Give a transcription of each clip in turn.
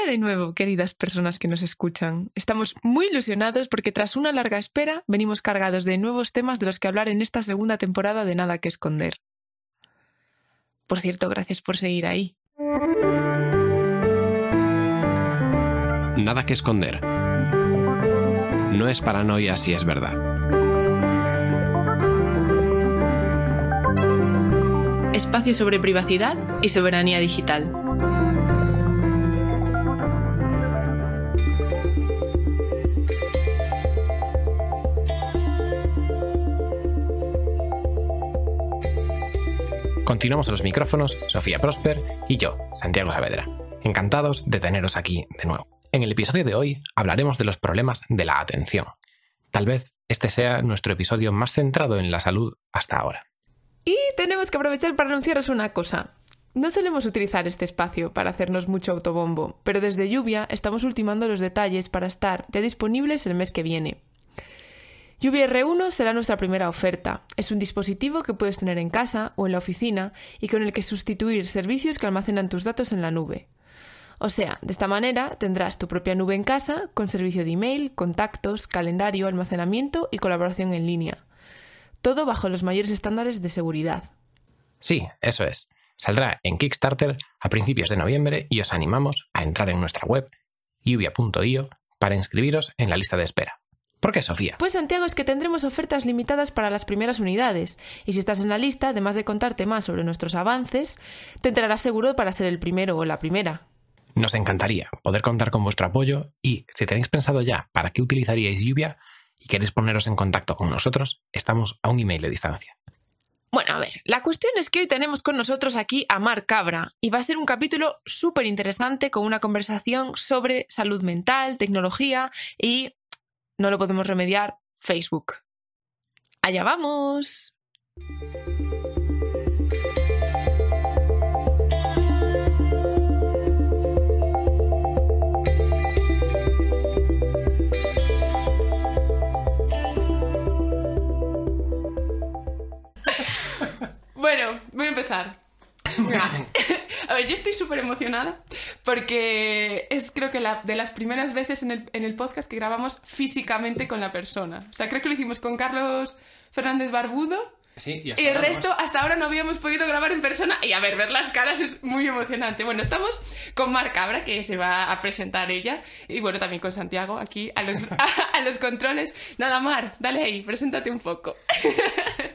Hola de nuevo, queridas personas que nos escuchan. Estamos muy ilusionados porque tras una larga espera venimos cargados de nuevos temas de los que hablar en esta segunda temporada de Nada que Esconder. Por cierto, gracias por seguir ahí. Nada que esconder. No es paranoia si es verdad. Espacio sobre privacidad y soberanía digital. Continuamos a los micrófonos Sofía Prosper y yo, Santiago Saavedra. Encantados de teneros aquí de nuevo. En el episodio de hoy hablaremos de los problemas de la atención. Tal vez este sea nuestro episodio más centrado en la salud hasta ahora. Y tenemos que aprovechar para anunciaros una cosa. No solemos utilizar este espacio para hacernos mucho autobombo, pero desde Lluvia estamos ultimando los detalles para estar ya disponibles el mes que viene. Lluvia R1 será nuestra primera oferta. Es un dispositivo que puedes tener en casa o en la oficina y con el que sustituir servicios que almacenan tus datos en la nube. O sea, de esta manera tendrás tu propia nube en casa con servicio de email, contactos, calendario, almacenamiento y colaboración en línea. Todo bajo los mayores estándares de seguridad. Sí, eso es. Saldrá en Kickstarter a principios de noviembre y os animamos a entrar en nuestra web lluvia.io para inscribiros en la lista de espera. ¿Por qué, Sofía? Pues Santiago, es que tendremos ofertas limitadas para las primeras unidades. Y si estás en la lista, además de contarte más sobre nuestros avances, te entrarás seguro para ser el primero o la primera. Nos encantaría poder contar con vuestro apoyo y si tenéis pensado ya para qué utilizaríais lluvia y queréis poneros en contacto con nosotros, estamos a un email de distancia. Bueno, a ver, la cuestión es que hoy tenemos con nosotros aquí a Mar Cabra y va a ser un capítulo súper interesante con una conversación sobre salud mental, tecnología y no lo podemos remediar, Facebook. Allá vamos. Bueno, voy a empezar. A ver, yo estoy súper emocionada porque es creo que la, de las primeras veces en el, en el podcast que grabamos físicamente con la persona. O sea, creo que lo hicimos con Carlos Fernández Barbudo y, el resto, hasta ahora no habíamos podido grabar en persona. Y a ver, ver las caras es muy emocionante. Bueno, estamos con Mar Cabra, que se va a presentar ella. Y bueno, también con Santiago aquí a los, a, los controles. Nada, Mar, dale ahí, preséntate un poco.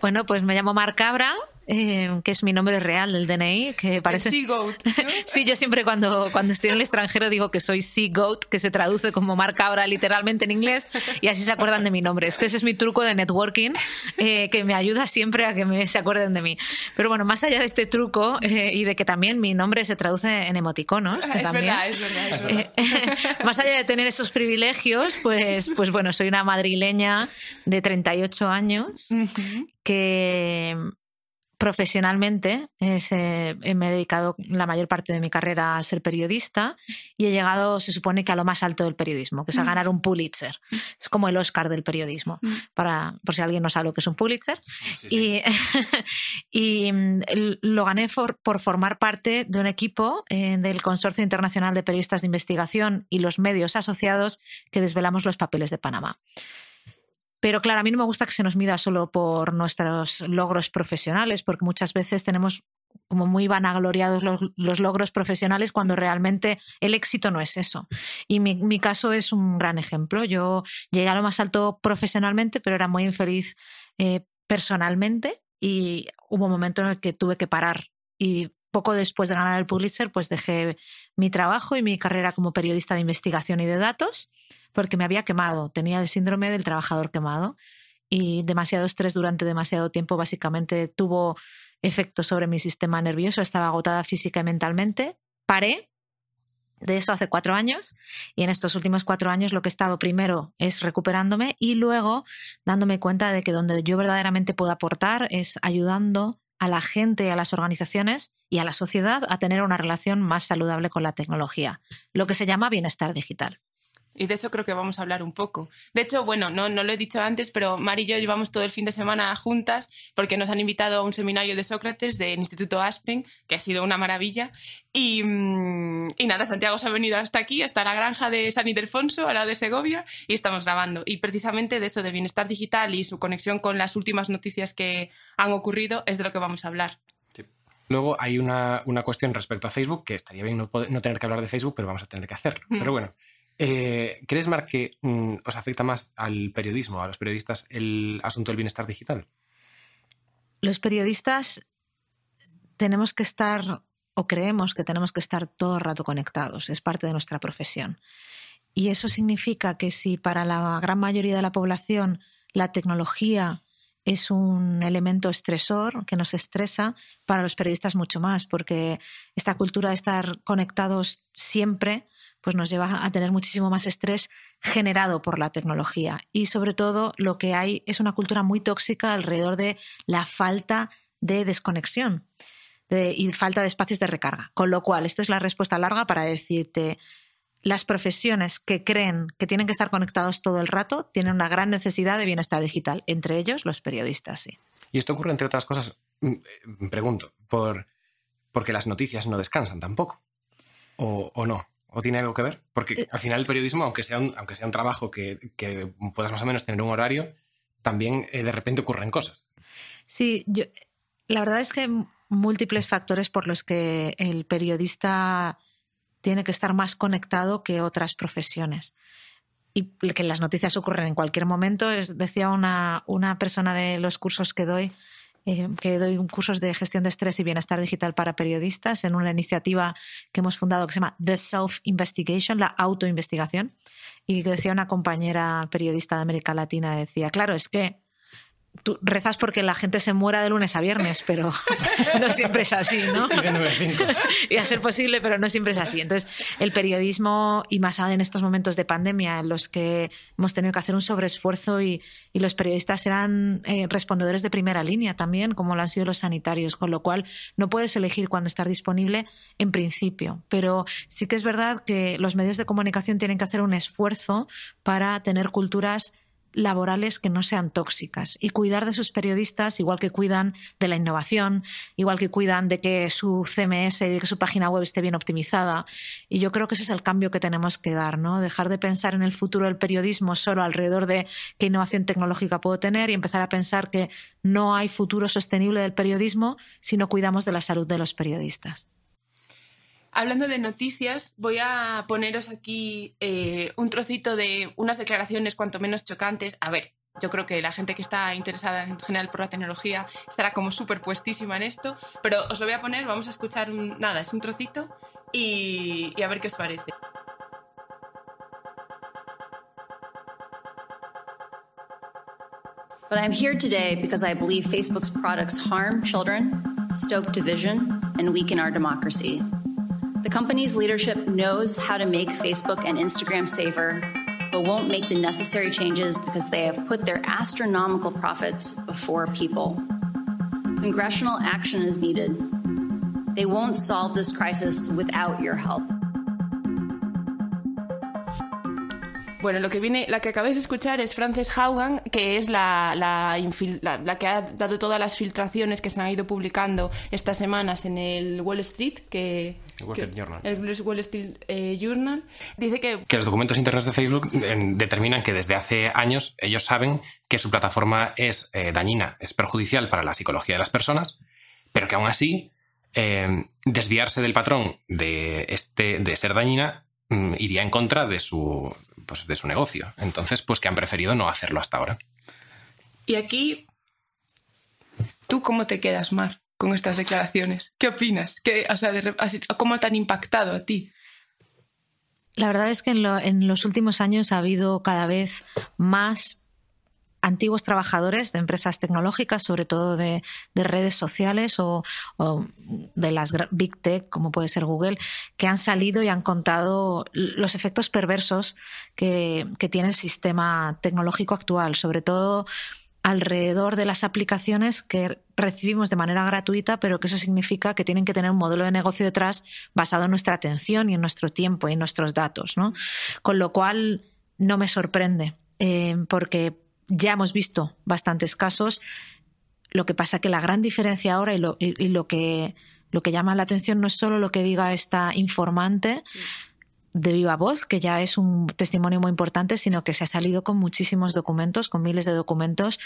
Bueno, pues me llamo Mar Cabra, eh, que es mi nombre real, el DNI, que parece... Sea Goat. sí, yo siempre cuando, cuando estoy en el extranjero digo que soy Sea Goat, que se traduce como Mar Cabra literalmente en inglés, y así se acuerdan de mi nombre. Es que ese es mi truco de networking, eh, que me ayuda siempre a que me, se acuerden de mí. Pero bueno, más allá de este truco eh, y de que también mi nombre se traduce en emoticonos, es, Verdad, es verdad, es verdad. más allá de tener esos privilegios, pues, pues bueno, soy una madrileña de 38 años que profesionalmente eh, me he dedicado la mayor parte de mi carrera a ser periodista y he llegado, se supone que a lo más alto del periodismo, que es a mm. ganar un Pulitzer. Es como el Oscar del periodismo, mm. para, por si alguien no sabe lo que es un Pulitzer. Y, y, mm, lo gané por, por, formar parte de un equipo eh, del Consorcio Internacional de Periodistas de Investigación y los medios asociados que desvelamos los papeles de Panamá. Pero claro, a mí no me gusta que se nos mida solo por nuestros logros profesionales, porque muchas veces tenemos como muy vanagloriados los, logros profesionales cuando realmente el éxito no es eso. Y mi, caso es un gran ejemplo. Yo llegué a lo más alto profesionalmente, pero era muy infeliz eh, personalmente y hubo un momento en el que tuve que parar y poco después de ganar el Pulitzer, pues dejé mi trabajo y mi carrera como periodista de investigación y de datos porque me había quemado, tenía el síndrome del trabajador quemado y demasiado estrés durante demasiado tiempo básicamente tuvo efecto sobre mi sistema nervioso, estaba agotada física y mentalmente, paré de eso hace cuatro años y en estos últimos cuatro años lo que he estado primero es recuperándome y luego dándome cuenta de que donde yo verdaderamente puedo aportar es ayudando a la gente, a las organizaciones y a la sociedad a tener una relación más saludable con la tecnología, lo que se llama bienestar digital. Y de eso creo que vamos a hablar un poco. De hecho, bueno, no, no lo he dicho antes, pero Mari y yo llevamos todo el fin de semana juntas porque nos han invitado a un seminario de Sócrates del Instituto Aspen, que ha sido una maravilla. Y, mm, y nada, Santiago se ha venido hasta aquí, hasta la granja de San Ildefonso, a la de Segovia, y estamos grabando. Y precisamente de eso de bienestar digital y su conexión con las últimas noticias que han ocurrido es de lo que vamos a hablar. Luego hay una, una, cuestión respecto a Facebook, que estaría bien no, no, tener que hablar de Facebook, pero vamos a tener que hacerlo. Pero bueno, eh, ¿crees, Marc, que mm, os afecta más al periodismo, a los periodistas, el asunto del bienestar digital? Los periodistas tenemos que estar, o creemos que tenemos que estar todo el rato conectados, es parte de nuestra profesión. Y eso significa que si para la gran mayoría de la población la tecnología es un elemento estresor que nos estresa, para los periodistas mucho más, porque esta cultura de estar conectados siempre pues nos lleva a tener muchísimo más estrés generado por la tecnología. Y sobre todo lo que hay es una cultura muy tóxica alrededor de la falta de desconexión y falta de espacios de recarga. Con lo cual, esta es la respuesta larga para decirte, las profesiones que creen que tienen que estar conectados todo el rato tienen una gran necesidad de bienestar digital, entre ellos los periodistas, sí. Y esto ocurre, entre otras cosas, mm, eh, pregunto, por, porque las noticias no descansan tampoco. ¿O, no? ¿O tiene algo que ver? Porque eh, al final el periodismo, aunque sea un, aunque sea un trabajo que, puedas más o menos tener un horario, también eh, de repente ocurren cosas. Sí, yo, la verdad es que múltiples factores por los que el periodista tiene que estar más conectado que otras profesiones. Y que las noticias ocurren en cualquier momento. Es, decía una, una persona de los cursos que doy, eh, que doy cursos de gestión de estrés y bienestar digital para periodistas en una iniciativa que hemos fundado que se llama The Self Investigation, la autoinvestigación. Y decía una compañera periodista de América Latina, decía, claro, es que tú rezas porque la gente se muera de lunes a viernes, pero no siempre es así, ¿no? y a ser posible, pero no siempre es así. Entonces, el periodismo, y más en estos momentos de pandemia, en los que hemos tenido que hacer un sobreesfuerzo y, y los periodistas eran eh, respondedores de primera línea también, como lo han sido los sanitarios, con lo cual no puedes elegir cuándo estar disponible en principio. Pero sí que es verdad que los medios de comunicación tienen que hacer un esfuerzo para tener culturas laborales que no sean tóxicas y cuidar de sus periodistas igual que cuidan de la innovación, igual que cuidan de que su CMS y de que su página web esté bien optimizada. Y yo creo que ese es el cambio que tenemos que dar, ¿no? Dejar de pensar en el futuro del periodismo solo alrededor de qué innovación tecnológica puedo tener y empezar a pensar que no hay futuro sostenible del periodismo si no cuidamos de la salud de los periodistas. Hablando de noticias, voy a poneros aquí eh, un trocito de unas declaraciones cuanto menos chocantes. A ver, yo creo que la gente que está interesada en general por la tecnología estará como súper puestísima en esto, pero os lo voy a poner, vamos a escuchar un, nada, es un trocito y, y a ver qué os parece. But I'm here today because I believe Facebook's products harm children, stoke division, and weaken our democracy. The company's leadership knows how to make Facebook and Instagram safer, but won't make the necessary changes because they have put their astronomical profits before people. Congressional action is needed. They won't solve this crisis without your help. Bueno, lo que viene, la que acabáis de escuchar es Frances Haugan, que es la, la, la, que ha dado todas las filtraciones que se han ido publicando estas semanas en el Wall Street, que el Wall Street Journal. El Wall Street eh, Journal. Dice que... Que los documentos internos de Facebook determinan que desde hace años ellos saben que su plataforma es eh, dañina, es perjudicial para la psicología de las personas, pero que aún así eh, desviarse del patrón de, este, de ser dañina mm, iría en contra de su, pues, de su negocio. Entonces, pues que han preferido no hacerlo hasta ahora. Y aquí, ¿tú cómo te quedas, Mar, con estas declaraciones? ¿Qué opinas? ¿Qué, o sea, ¿Cómo te han impactado a ti? La verdad es que en, los últimos años ha habido cada vez más antiguos trabajadores de empresas tecnológicas, sobre todo de, redes sociales o, de las big tech, como puede ser Google, que han salido y han contado los efectos perversos que, tiene el sistema tecnológico actual, sobre todo alrededor de las aplicaciones que recibimos de manera gratuita, pero que eso significa que tienen que tener un modelo de negocio detrás basado en nuestra atención y en nuestro tiempo y en nuestros datos. ¿no? Con lo cual, no me sorprende, eh, porque ya hemos visto bastantes casos. Lo que pasa que la gran diferencia ahora y lo, y lo que, lo que llama la atención no es solo lo que diga esta informante, de viva voz, que ya es un testimonio muy importante, sino que se ha salido con muchísimos documentos, con miles de documentos,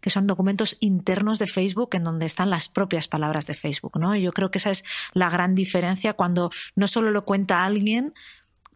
que son documentos internos de Facebook en donde están las propias palabras de Facebook. ¿no? Y yo creo que esa es la gran diferencia cuando no solo lo cuenta alguien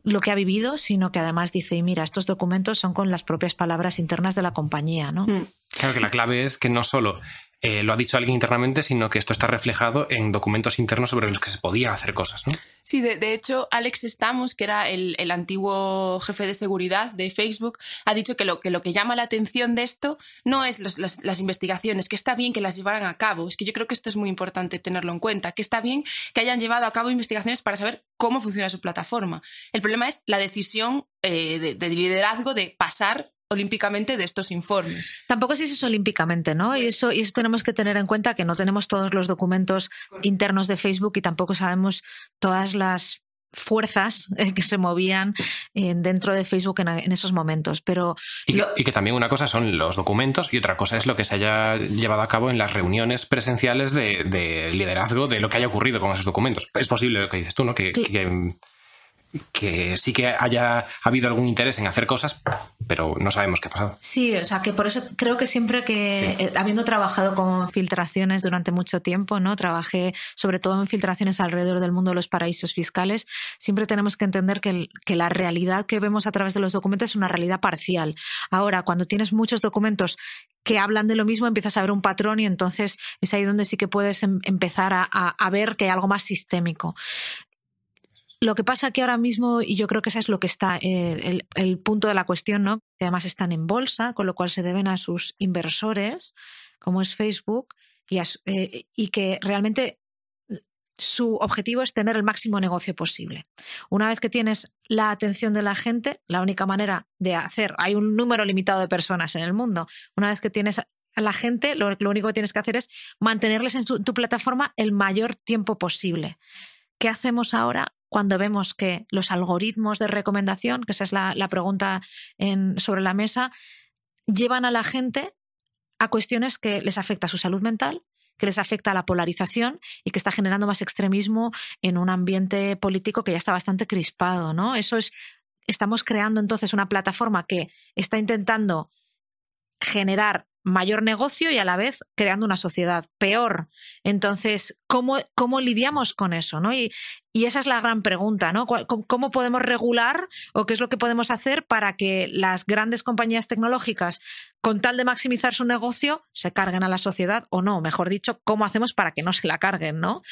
lo que ha vivido, sino que además dice, y mira, estos documentos son con las propias palabras internas de la compañía. ¿no? Mm. Claro que la clave es que no solo eh, lo ha dicho alguien internamente, sino que esto está reflejado en documentos internos sobre los que se podían hacer cosas, ¿no? Sí, de, hecho, Alex Stamos, que era el, antiguo jefe de seguridad de Facebook, ha dicho que lo que, lo que llama la atención de esto no es las, investigaciones, que está bien que las llevaran a cabo. Es que yo creo que esto es muy importante tenerlo en cuenta, que está bien que hayan llevado a cabo investigaciones para saber cómo funciona su plataforma. El problema es la decisión eh, de liderazgo de pasar olímpicamente de estos informes. Tampoco si es olímpicamente, ¿no? Y eso, y eso tenemos que tener en cuenta que no tenemos todos los documentos internos de Facebook y tampoco sabemos todas las fuerzas eh, que se movían eh, dentro de Facebook en, esos momentos. Pero y, que también una cosa son los documentos y otra cosa es lo que se haya llevado a cabo en las reuniones presenciales de, liderazgo de lo que haya ocurrido con esos documentos. Es posible lo que dices tú, ¿no? que que sí que haya habido algún interés en hacer cosas, pero no sabemos qué ha pasado. Sí, o sea, que por eso creo que siempre que, eh, habiendo trabajado con filtraciones durante mucho tiempo, ¿no? Trabajé sobre todo en filtraciones alrededor del mundo de los paraísos fiscales, siempre tenemos que entender que, que la realidad que vemos a través de los documentos es una realidad parcial. Ahora, cuando tienes muchos documentos que hablan de lo mismo, empiezas a ver un patrón y entonces es ahí donde sí que puedes em, empezar a, a, ver que hay algo más sistémico. Lo que pasa que ahora mismo, y yo creo que ese es lo que está eh, el, punto de la cuestión, ¿no? Que además están en bolsa, con lo cual se deben a sus inversores, como es Facebook, y, eh, y que realmente su objetivo es tener el máximo negocio posible. Una vez que tienes la atención de la gente, la única manera de hacer, hay un número limitado de personas en el mundo, una vez que tienes a la gente, lo, único que tienes que hacer es mantenerles en tu plataforma el mayor tiempo posible. ¿Qué hacemos ahora? cuando vemos que los algoritmos de recomendación, que esa es la, pregunta sobre la mesa, llevan a la gente a cuestiones que les afecta su salud mental, que les afecta a la polarización y que está generando más extremismo en un ambiente político que ya está bastante crispado, ¿no? Eso es estamos creando entonces una plataforma que está intentando generar mayor negocio y a la vez creando una sociedad peor. Entonces, ¿cómo, cómo lidiamos con eso? ¿no? Y, y, esa es la gran pregunta, ¿no? ¿Cómo podemos regular o qué es lo que podemos hacer para que las grandes compañías tecnológicas, con tal de maximizar su negocio, se carguen a la sociedad o no? Mejor dicho, ¿cómo hacemos para que no se la carguen? ¿no?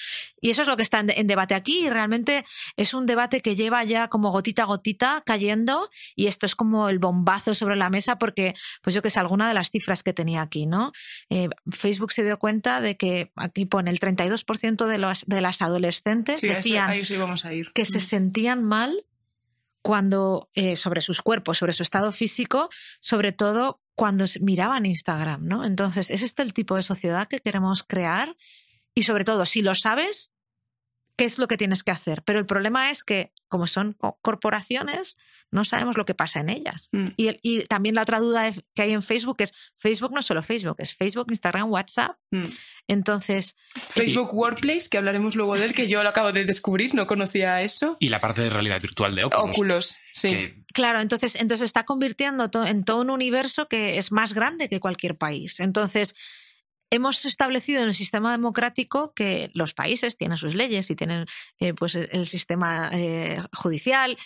Y eso es lo que está en, debate aquí y realmente es un debate que lleva ya como gotita a gotita cayendo y esto es como el bombazo sobre la mesa porque, pues yo que sé, alguna de las cifras que tenía aquí, ¿no? Eh, Facebook se dio cuenta de que aquí pone el 32% de, los, de las adolescentes decían que se mm. sentían mal cuando eh, sobre sus cuerpos, sobre su estado físico, sobre todo cuando miraban Instagram, ¿no? Entonces, ¿es este el tipo de sociedad que queremos crear? Y sobre todo, si lo sabes, ¿qué es lo que tienes que hacer? Pero el problema es que, como son corporaciones, no sabemos lo que pasa en ellas. Mm. Y, también la otra duda que hay en Facebook es, Facebook no es solo Facebook, es Facebook, Instagram, WhatsApp. Mm. Entonces... Facebook Workplace, que hablaremos luego de él, que yo lo acabo de descubrir, no conocía eso. Y la parte de realidad virtual de Oculus. Oculus, sí. Claro, entonces, entonces está convirtiendo en todo un universo que es más grande que cualquier país. Entonces, hemos establecido en el sistema democrático que los países tienen sus leyes y tienen eh, pues el sistema eh, judicial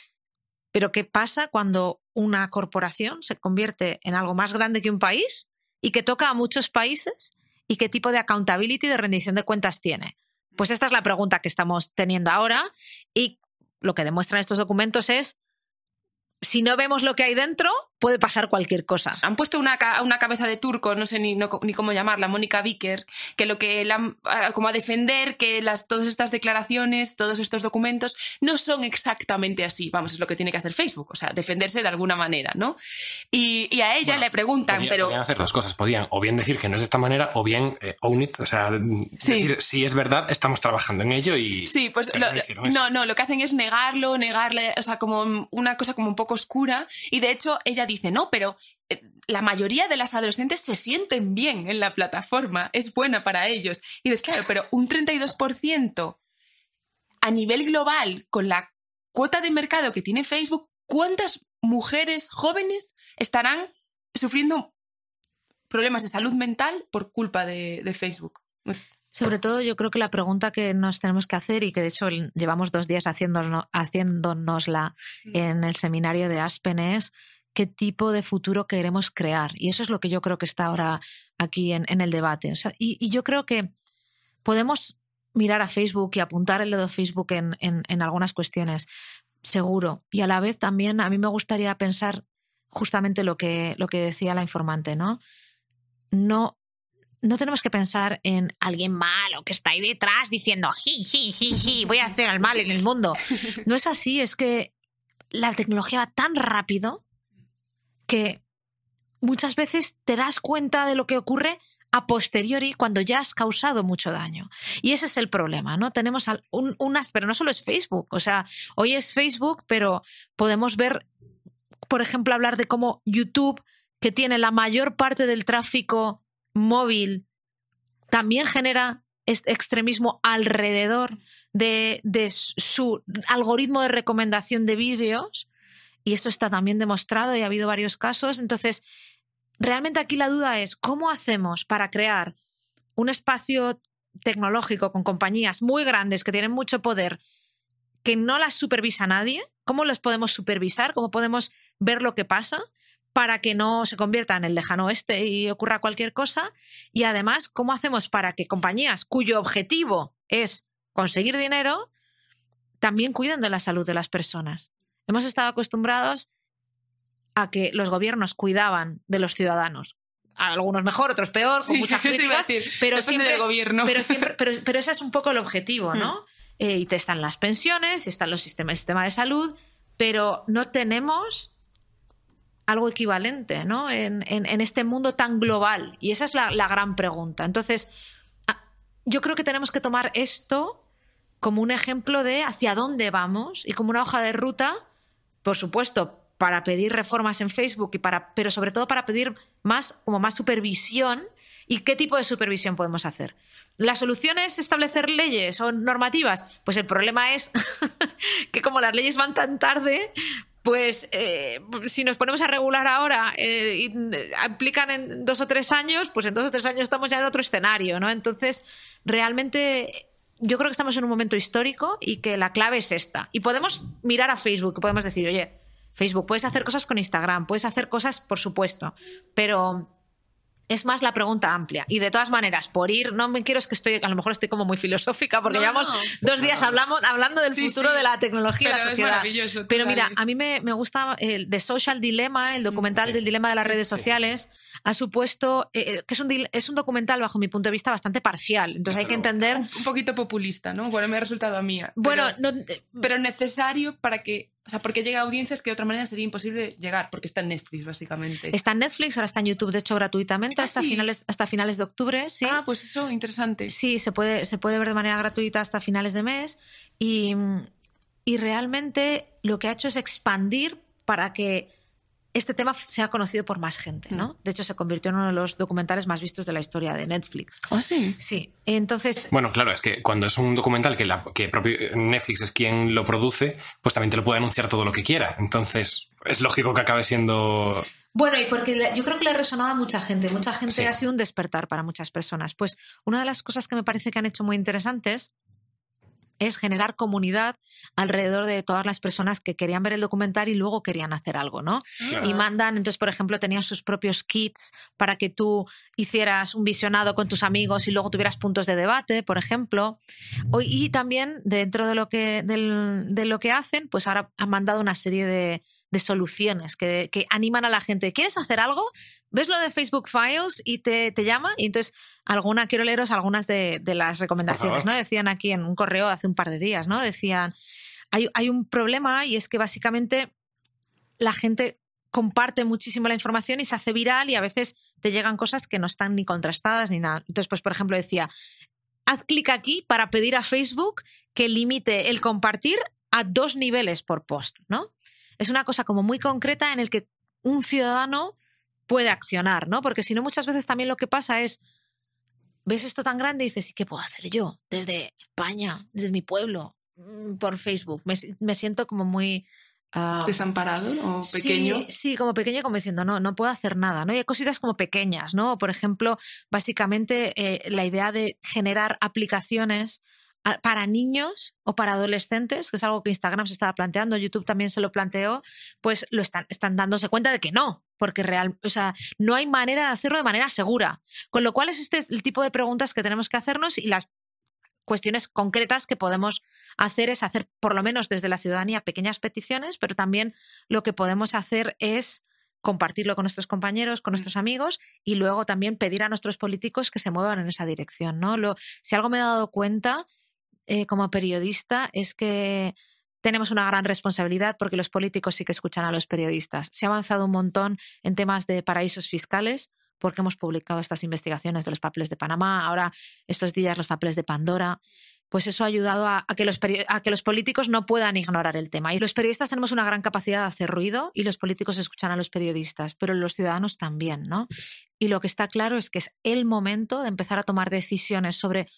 pero ¿qué pasa cuando una corporación se convierte en algo más grande que un país y que toca a muchos países? ¿Y qué tipo de accountability, de rendición de cuentas tiene? Pues esta es la pregunta que estamos teniendo ahora y lo que demuestran estos documentos es, si no vemos lo que hay dentro, puede pasar cualquier cosa. Han puesto una, una cabeza de turco, no sé ni, ni cómo llamarla, Mónica Vicker, que lo que la, como a defender que las, todas estas declaraciones, todos estos documentos no son exactamente así. Vamos, es lo que tiene que hacer Facebook, o sea, defenderse de alguna manera, ¿no? Y, a ella le preguntan, pero... Podían hacer dos cosas, podían o bien decir que no es de esta manera o bien eh, own it, o sea, decir si es verdad, estamos trabajando en ello y... Sí, pues no, no, lo que hacen es negarlo, negarle, o sea, como una cosa como un poco oscura y de hecho ella dice, no, pero eh, la mayoría de las adolescentes se sienten bien en la plataforma, es buena para ellos. Y dices, claro, pero un 32% a nivel global, con la cuota de mercado que tiene Facebook, ¿cuántas mujeres jóvenes estarán sufriendo problemas de salud mental por culpa de, Facebook? Sobre todo, yo creo que la pregunta que nos tenemos que hacer y que de hecho llevamos dos días haciéndonosla mm. en el seminario de Aspen es qué tipo de futuro queremos crear. Y eso es lo que yo creo que está ahora aquí en, el debate. y, yo creo que podemos mirar a Facebook y apuntar el dedo a Facebook en, en, algunas cuestiones, seguro. Y a la vez también a mí me gustaría pensar justamente lo que, lo que decía la informante, ¿no? No, no tenemos que pensar en alguien malo que está ahí detrás diciendo, ji, voy a hacer el mal en el mundo. No es así, es que la tecnología va tan rápido que muchas veces te das cuenta de lo que ocurre a posteriori cuando ya has causado mucho daño. Y ese es el problema, ¿no? Tenemos unas, pero no solo es Facebook, o sea, hoy es Facebook, pero podemos ver, por ejemplo, hablar de cómo YouTube, que tiene la mayor parte del tráfico móvil, también genera extremismo alrededor de, de su algoritmo de recomendación de vídeos y esto está también demostrado y ha habido varios casos. Entonces, realmente aquí la duda es, ¿cómo hacemos para crear un espacio tecnológico con compañías muy grandes que tienen mucho poder que no las supervisa nadie? ¿Cómo los podemos supervisar? ¿Cómo podemos ver lo que pasa? para que no se convierta en el lejano oeste y ocurra cualquier cosa. Y además, ¿cómo hacemos para que compañías cuyo objetivo es conseguir dinero también cuiden de la salud de las personas? Hemos estado acostumbrados a que los gobiernos cuidaban de los ciudadanos. Algunos mejor, otros peor, con muchas críticas, pero siempre, gobierno. Pero, siempre, pero, ese es un poco el objetivo, ¿no? Hmm. Eh, y te están las pensiones, están los sistemas, el sistema de salud, pero no tenemos algo equivalente ¿no? en, este mundo tan global. Y esa es la, la gran pregunta. Entonces, yo creo que tenemos que tomar esto como un ejemplo de hacia dónde vamos y como una hoja de ruta por supuesto, para pedir reformas en Facebook y para, pero sobre todo para pedir más, como más supervisión. ¿Y qué tipo de supervisión podemos hacer? ¿La solución es establecer leyes o normativas? Pues el problema es que como las leyes van tan tarde, pues eh, si nos ponemos a regular ahora eh, y aplican en dos o tres años, pues en dos o tres años estamos ya en otro escenario, ¿no? Entonces, realmente yo creo que estamos en un momento histórico y que la clave es esta. Y podemos mirar a Facebook, podemos decir, oye, Facebook, puedes hacer cosas con Instagram, puedes hacer cosas, por supuesto, pero es más la pregunta amplia. Y de todas maneras, por ir, no me quiero, es que estoy, a lo mejor estoy como muy filosófica, porque llevamos dos días hablamos, hablando del futuro de la tecnología y la sociedad. Pero mira, a mí me, gusta el The Social Dilemma, el documental del dilema de las redes sociales ha supuesto, eh, eh, que es un, es un documental bajo mi punto de vista bastante parcial, entonces hay que entender... Un, poquito populista, ¿no? Bueno, me ha resultado a mí. Bueno, pero, eh, necesario para que o sea, porque llega a audiencias que de otra manera sería imposible llegar, porque está en Netflix, básicamente. Está en Netflix, ahora está en YouTube, de hecho, gratuitamente, ah, hasta, finales, hasta finales de octubre. Sí. Ah, pues eso, interesante. Sí, se puede, se puede ver de manera gratuita hasta finales de mes. Y, y realmente lo que ha hecho es expandir para que este tema se ha conocido por más gente, ¿no? Mm. De hecho, se convirtió en uno de los documentales más vistos de la historia de Netflix. ¿Ah, sí? Sí. Entonces... Bueno, claro, es que cuando es un documental que, la, que propio Netflix es quien lo produce, pues también te lo puede anunciar todo lo que quiera. Entonces, es lógico que acabe siendo... Bueno, y porque yo creo que le ha resonado a mucha gente. Mucha gente ha sido un despertar para muchas personas. Pues una de las cosas que me parece que han hecho muy interesantes es generar comunidad alrededor de todas las personas que querían ver el documental y luego querían hacer algo, ¿no? Y mandan, entonces, por ejemplo, tenían sus propios kits para que tú hicieras un visionado con tus amigos y luego tuvieras puntos de debate, por ejemplo. Y también dentro de lo que, de lo que hacen, pues ahora han mandado una serie de, de soluciones que, que, animan a la gente. ¿Quieres hacer algo? ¿Ves lo de Facebook Files y te, te llama? Y entonces, alguna, quiero leeros algunas de, de las recomendaciones, ¿no? Decían aquí en un correo hace un par de días, ¿no? Decían, hay, hay un problema y es que básicamente la gente comparte muchísimo la información y se hace viral y a veces te llegan cosas que no están ni contrastadas ni nada. Entonces, pues, por ejemplo, decía, haz clic aquí para pedir a Facebook que limite el compartir a dos niveles por post, ¿no? Es una cosa como muy concreta en el que un ciudadano puede accionar, ¿no? Porque si no, muchas veces también lo que pasa es, ves esto tan grande y dices, ¿y qué puedo hacer yo desde España, desde mi pueblo, mm, por Facebook? Me, me siento como muy Uh, desamparado o pequeño. Sí, sí, como pequeño, como diciendo, no, no puedo hacer nada, ¿no? Y hay cositas como pequeñas, ¿no? Por ejemplo, básicamente eh, la idea de generar aplicaciones para niños o para adolescentes, que es algo que Instagram se estaba planteando, YouTube también se lo planteó, pues lo están, están dándose cuenta de que no, porque real, o sea, no hay manera de hacerlo de manera segura. Con lo cual es este el tipo de preguntas que tenemos que hacernos y las cuestiones concretas que podemos hacer es hacer, por lo menos desde la ciudadanía, pequeñas peticiones, pero también lo que podemos hacer es compartirlo con nuestros compañeros, con mm. nuestros amigos y luego también pedir a nuestros políticos que se muevan en esa dirección. ¿no? Lo, si algo me he dado cuenta eh, como periodista es que tenemos una gran responsabilidad porque los políticos sí que escuchan a los periodistas. Se ha avanzado un montón en temas de paraísos fiscales, porque hemos publicado estas investigaciones de los papeles de Panamá, ahora estos días los papeles de Pandora, pues eso ha ayudado a, que los, a, que los, políticos no puedan ignorar el tema. Y los periodistas tenemos una gran capacidad de hacer ruido y los políticos escuchan a los periodistas, pero los ciudadanos también, ¿no? Y lo que está claro es que es el momento de empezar a tomar decisiones sobre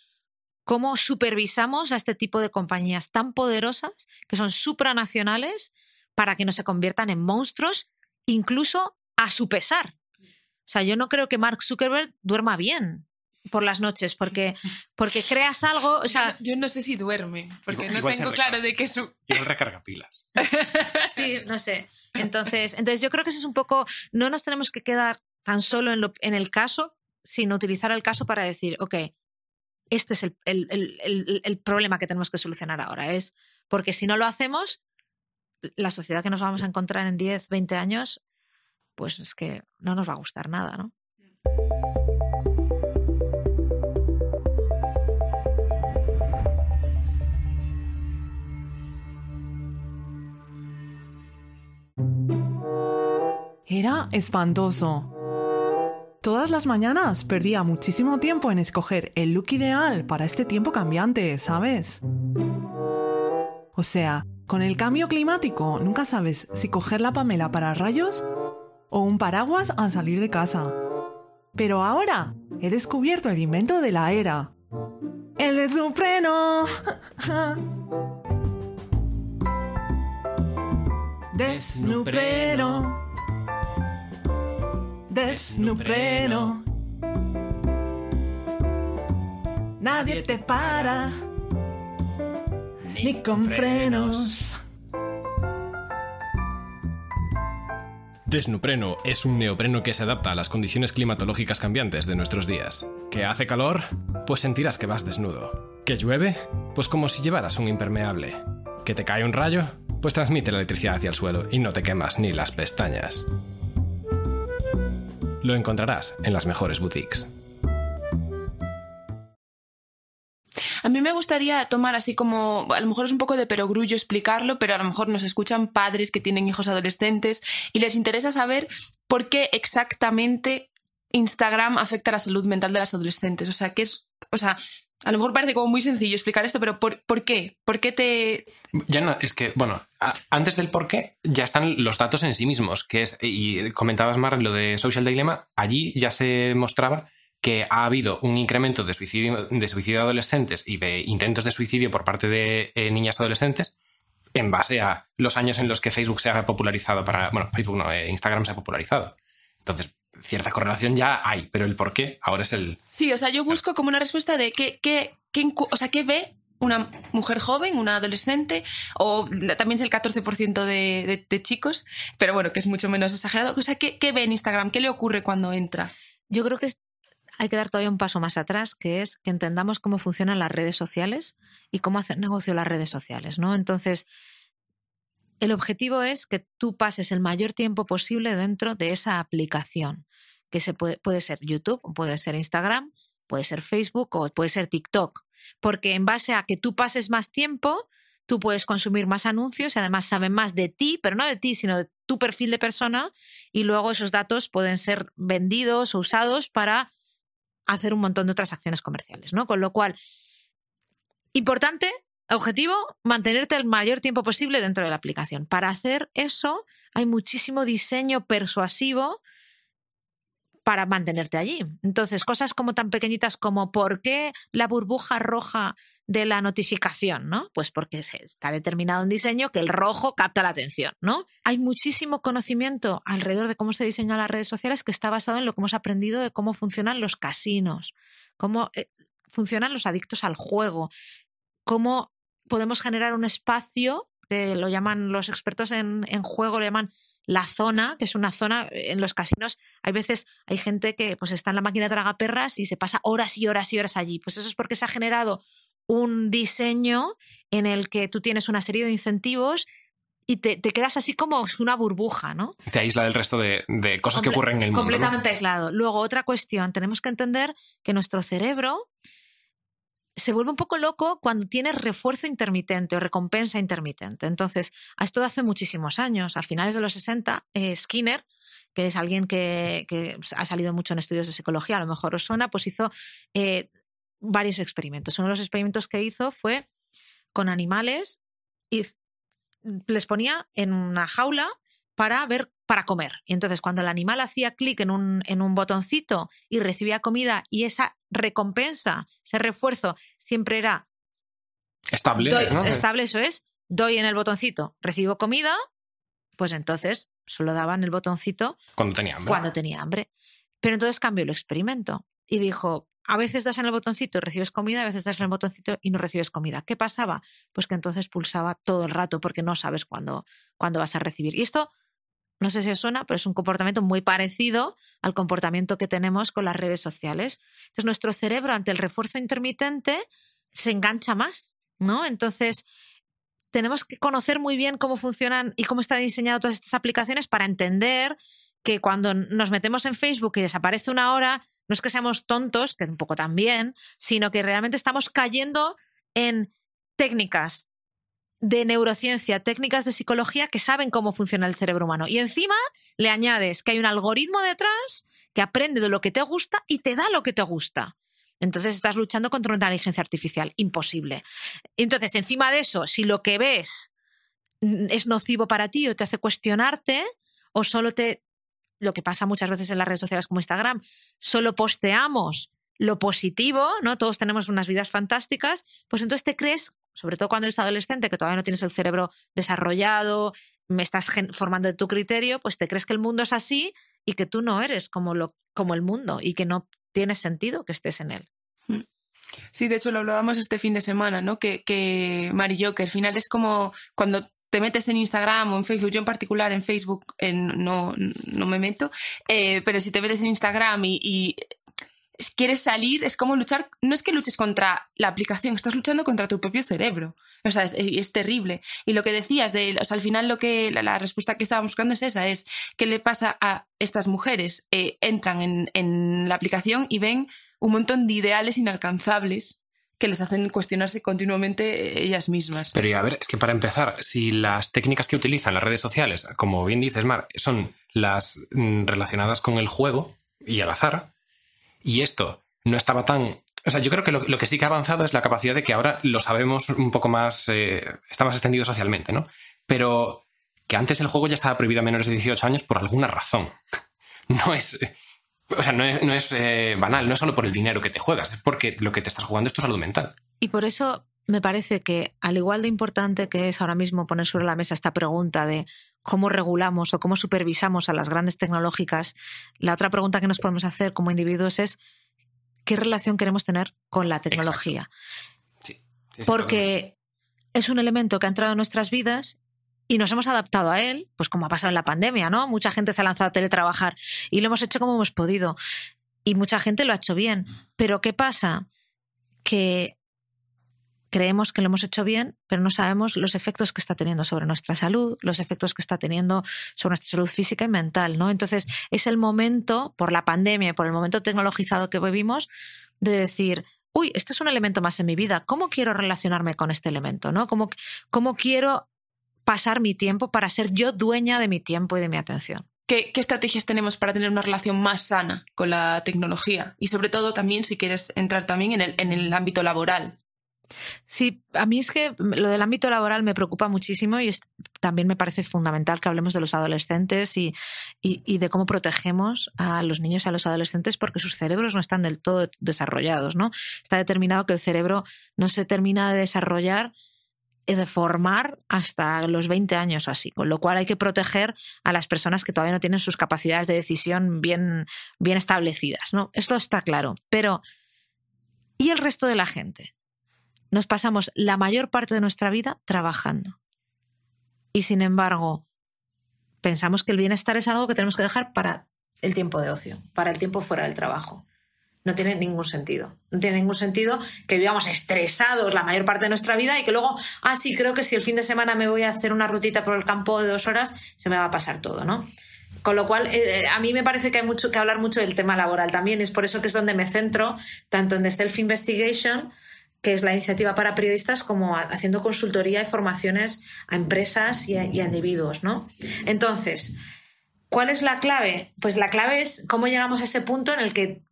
cómo supervisamos a este tipo de compañías tan poderosas que son supranacionales para que no se conviertan en monstruos, incluso a su pesar. O sea, yo no creo que Mark Zuckerberg duerma bien por las noches, porque, porque creas algo. O sea, yo, no sé si duerme, porque no tengo claro de qué su. Igual recarga pilas. sí, no sé. Entonces, entonces, yo creo que ese es un poco. No nos tenemos que quedar tan solo en, lo, en el caso, sino utilizar el caso para decir, ok, este es el, el, el, el, problema que tenemos que solucionar ahora. Es porque si no lo hacemos, la sociedad que nos vamos a encontrar en 10, 20 años pues es que no nos va a gustar nada, ¿no? Era espantoso. Todas las mañanas perdía muchísimo tiempo en escoger el look ideal para este tiempo cambiante, ¿sabes? O sea, con el cambio climático nunca sabes si coger la Pamela para rayos o un paraguas al salir de casa. Pero ahora he descubierto el invento de la era. El desupreno. Desnupreno. Desnupreno. Nadie te para. Ni con frenos. Desnupreno es un neopreno que se adapta a las condiciones climatológicas cambiantes de nuestros días. ¿Que hace calor? Pues sentirás que vas desnudo. ¿Que llueve? Pues como si llevaras un impermeable. ¿Que te cae un rayo? Pues transmite la electricidad hacia el suelo y no te quemas ni las pestañas. Lo encontrarás en las mejores boutiques. A mí me gustaría tomar así como, a lo mejor es un poco de perogrullo explicarlo, pero a lo mejor nos escuchan padres que tienen hijos adolescentes y les interesa saber por qué exactamente Instagram afecta a la salud mental de las adolescentes. O sea, que es, o sea, a lo mejor parece como muy sencillo explicar esto, pero ¿por, ¿por, qué? ¿Por qué te...? Ya no, es que, bueno, antes del por qué ya están los datos en sí mismos, que es, y comentabas más lo de Social Dilemma, allí ya se mostraba que ha habido un incremento de suicidio, de suicidio adolescentes y de intentos de suicidio por parte de eh, niñas adolescentes en base a los años en los que Facebook se ha popularizado para. Bueno, Facebook no, eh, Instagram se ha popularizado. Entonces, cierta correlación ya hay, pero el por qué ahora es el. Sí, o sea, yo busco como una respuesta de qué, qué, o sea, qué ve una mujer joven, una adolescente, o también es el 14% de, de, chicos, pero bueno, que es mucho menos exagerado. O sea, ¿qué, ¿qué ve en Instagram? ¿Qué le ocurre cuando entra? Yo creo que hay que dar todavía un paso más atrás, que es que entendamos cómo funcionan las redes sociales y cómo hacen negocio las redes sociales, ¿no? Entonces, el objetivo es que tú pases el mayor tiempo posible dentro de esa aplicación, que se puede, puede ser YouTube, puede ser Instagram, puede ser Facebook o puede ser TikTok, porque en base a que tú pases más tiempo, tú puedes consumir más anuncios y además saben más de ti, pero no de ti, sino de tu perfil de persona y luego esos datos pueden ser vendidos o usados para hacer un montón de otras acciones comerciales, ¿no? Con lo cual, importante Objetivo, mantenerte el mayor tiempo posible dentro de la aplicación. Para hacer eso hay muchísimo diseño persuasivo para mantenerte allí. Entonces, cosas como tan pequeñitas como ¿por qué la burbuja roja de la notificación? ¿no? Pues porque está determinado en diseño que el rojo capta la atención, ¿no? Hay muchísimo conocimiento alrededor de cómo se diseñan las redes sociales que está basado en lo que hemos aprendido de cómo funcionan los casinos, cómo eh, funcionan los adictos al juego, cómo podemos generar un espacio, que lo llaman los expertos en, juego, lo llaman la zona, que es una zona en los casinos. Hay veces hay gente que pues está en la máquina de tragaperras y se pasa horas y horas y horas allí. Pues eso es porque se ha generado un diseño en el que tú tienes una serie de incentivos y te, quedas así como una burbuja, ¿no? Te aísla del resto de, cosas que ocurren en el mundo. Completamente aislado. Luego, otra cuestión, tenemos que entender que nuestro cerebro se vuelve un poco loco cuando tiene refuerzo intermitente o recompensa intermitente. Entonces, esto hace muchísimos años, a finales de los 60, eh, Skinner, que es alguien que, ha salido mucho en estudios de psicología, a lo mejor os suena, pues hizo eh, varios experimentos. Uno de los experimentos que hizo fue con animales y les ponía en una jaula para ver para comer. Y entonces cuando el animal hacía clic en un, en un botoncito y recibía comida y esa recompensa, ese refuerzo, siempre era estable. Estable, eso es. Doy en el botoncito, recibo comida, pues entonces solo daban el botoncito cuando tenía hambre. Cuando tenía hambre. Pero entonces cambió el experimento y dijo, a veces das en el botoncito y recibes comida, a veces das en el botoncito y no recibes comida. ¿Qué pasaba? Pues que entonces pulsaba todo el rato porque no sabes cuándo, cuándo vas a recibir. Y esto no sé si os suena, pero es un comportamiento muy parecido al comportamiento que tenemos con las redes sociales. Entonces, nuestro cerebro ante el refuerzo intermitente se engancha más, ¿no? Entonces, tenemos que conocer muy bien cómo funcionan y cómo están diseñadas todas estas aplicaciones para entender que cuando nos metemos en Facebook y desaparece una hora, no es que seamos tontos, que un poco también, sino que realmente estamos cayendo en técnicas de neurociencia, técnicas de psicología que saben cómo funciona el cerebro humano. Y encima le añades que hay un algoritmo detrás que aprende de lo que te gusta y te da lo que te gusta. Entonces estás luchando contra una inteligencia artificial. Imposible. Entonces, encima de eso, si lo que ves es nocivo para ti o te hace cuestionarte, o solo te. Lo que pasa muchas veces en las redes sociales como Instagram, solo posteamos lo positivo, ¿no? Todos tenemos unas vidas fantásticas, pues entonces te crees sobre todo cuando eres adolescente, que todavía no tienes el cerebro desarrollado, me estás formando tu criterio, pues te crees que el mundo es así y que tú no eres como, lo, como el mundo y que no tiene sentido que estés en él. Mm. Sí, de hecho lo hablábamos este fin de semana, ¿no? Que, que Marillo, que al final es como cuando te metes en Instagram o en Facebook, yo en particular en Facebook no, no me meto, eh, pero si te metes en Instagram y quieres salir, es como luchar, no es que luches contra la aplicación, estás luchando contra tu propio cerebro. O sea, es, terrible. Y lo que decías, de, o sea, al final lo que la, respuesta que estábamos buscando es esa, es qué le pasa a estas mujeres. Eh, entran en, en la aplicación y ven un montón de ideales inalcanzables que les hacen cuestionarse continuamente ellas mismas. Pero a ver, es que para empezar, si las técnicas que utilizan las redes sociales, como bien dices, Mar, son las mm, relacionadas con el juego y el azar, y esto no estaba tan... O sea, yo creo que lo, que sí que ha avanzado es la capacidad de que ahora lo sabemos un poco más... Eh, está más extendido socialmente, ¿no? Pero que antes el juego ya estaba prohibido a menores de 18 años por alguna razón. No es... O sea, no es, eh, banal, no es solo por el dinero que te juegas, es porque lo que te estás jugando es tu salud mental. Y por eso me parece que, al igual de importante que es ahora mismo poner sobre la mesa esta pregunta de cómo regulamos o cómo supervisamos a las grandes tecnológicas, la otra pregunta que nos podemos hacer como individuos es qué relación queremos tener con la tecnología. Porque es un elemento que ha entrado en nuestras vidas y nos hemos adaptado a él, pues como ha pasado en la pandemia, ¿no? Mucha gente se ha lanzado a teletrabajar y lo hemos hecho como hemos podido. Y mucha gente lo ha hecho bien. Pero ¿qué pasa? Que creemos que lo hemos hecho bien, pero no sabemos los efectos que está teniendo sobre nuestra salud, los efectos que está teniendo sobre nuestra salud física y mental, ¿no? Entonces, es el momento, por la pandemia y por el momento tecnologizado que vivimos, de decir, uy, este es un elemento más en mi vida, ¿cómo quiero relacionarme con este elemento, ¿no? ¿Cómo, quiero pasar mi tiempo para ser yo dueña de mi tiempo y de mi atención? ¿Qué, estrategias tenemos para tener una relación más sana con la tecnología? Y sobre todo también si quieres entrar también en el ámbito laboral. Sí, a mí es que lo del ámbito laboral me preocupa muchísimo y también me parece fundamental que hablemos de los adolescentes y, y, de cómo protegemos a los niños y a los adolescentes porque sus cerebros no están del todo desarrollados, ¿no? Está determinado que el cerebro no se termina de desarrollar de formar hasta los 20 años o así, con lo cual hay que proteger a las personas que todavía no tienen sus capacidades de decisión bien, bien establecidas, ¿no? Esto está claro, pero ¿y el resto de la gente? Nos pasamos la mayor parte de nuestra vida trabajando. Y sin embargo, pensamos que el bienestar es algo que tenemos que dejar para el tiempo de ocio, para el tiempo fuera del trabajo. No tiene ningún sentido. No tiene ningún sentido que vivamos estresados la mayor parte de nuestra vida y que luego, ah, sí, creo que si el fin de semana me voy a hacer una rutita por el campo de dos horas, se me va a pasar todo, ¿no? Con lo cual, eh, a mí me parece que hay mucho que hablar mucho del tema laboral también. Es por eso que es donde me centro, tanto en The Self Investigation, que es la iniciativa para periodistas, como haciendo consultoría y formaciones a empresas y a, individuos, ¿no? Entonces, ¿cuál es la clave? Pues la clave es cómo llegamos a ese punto en el que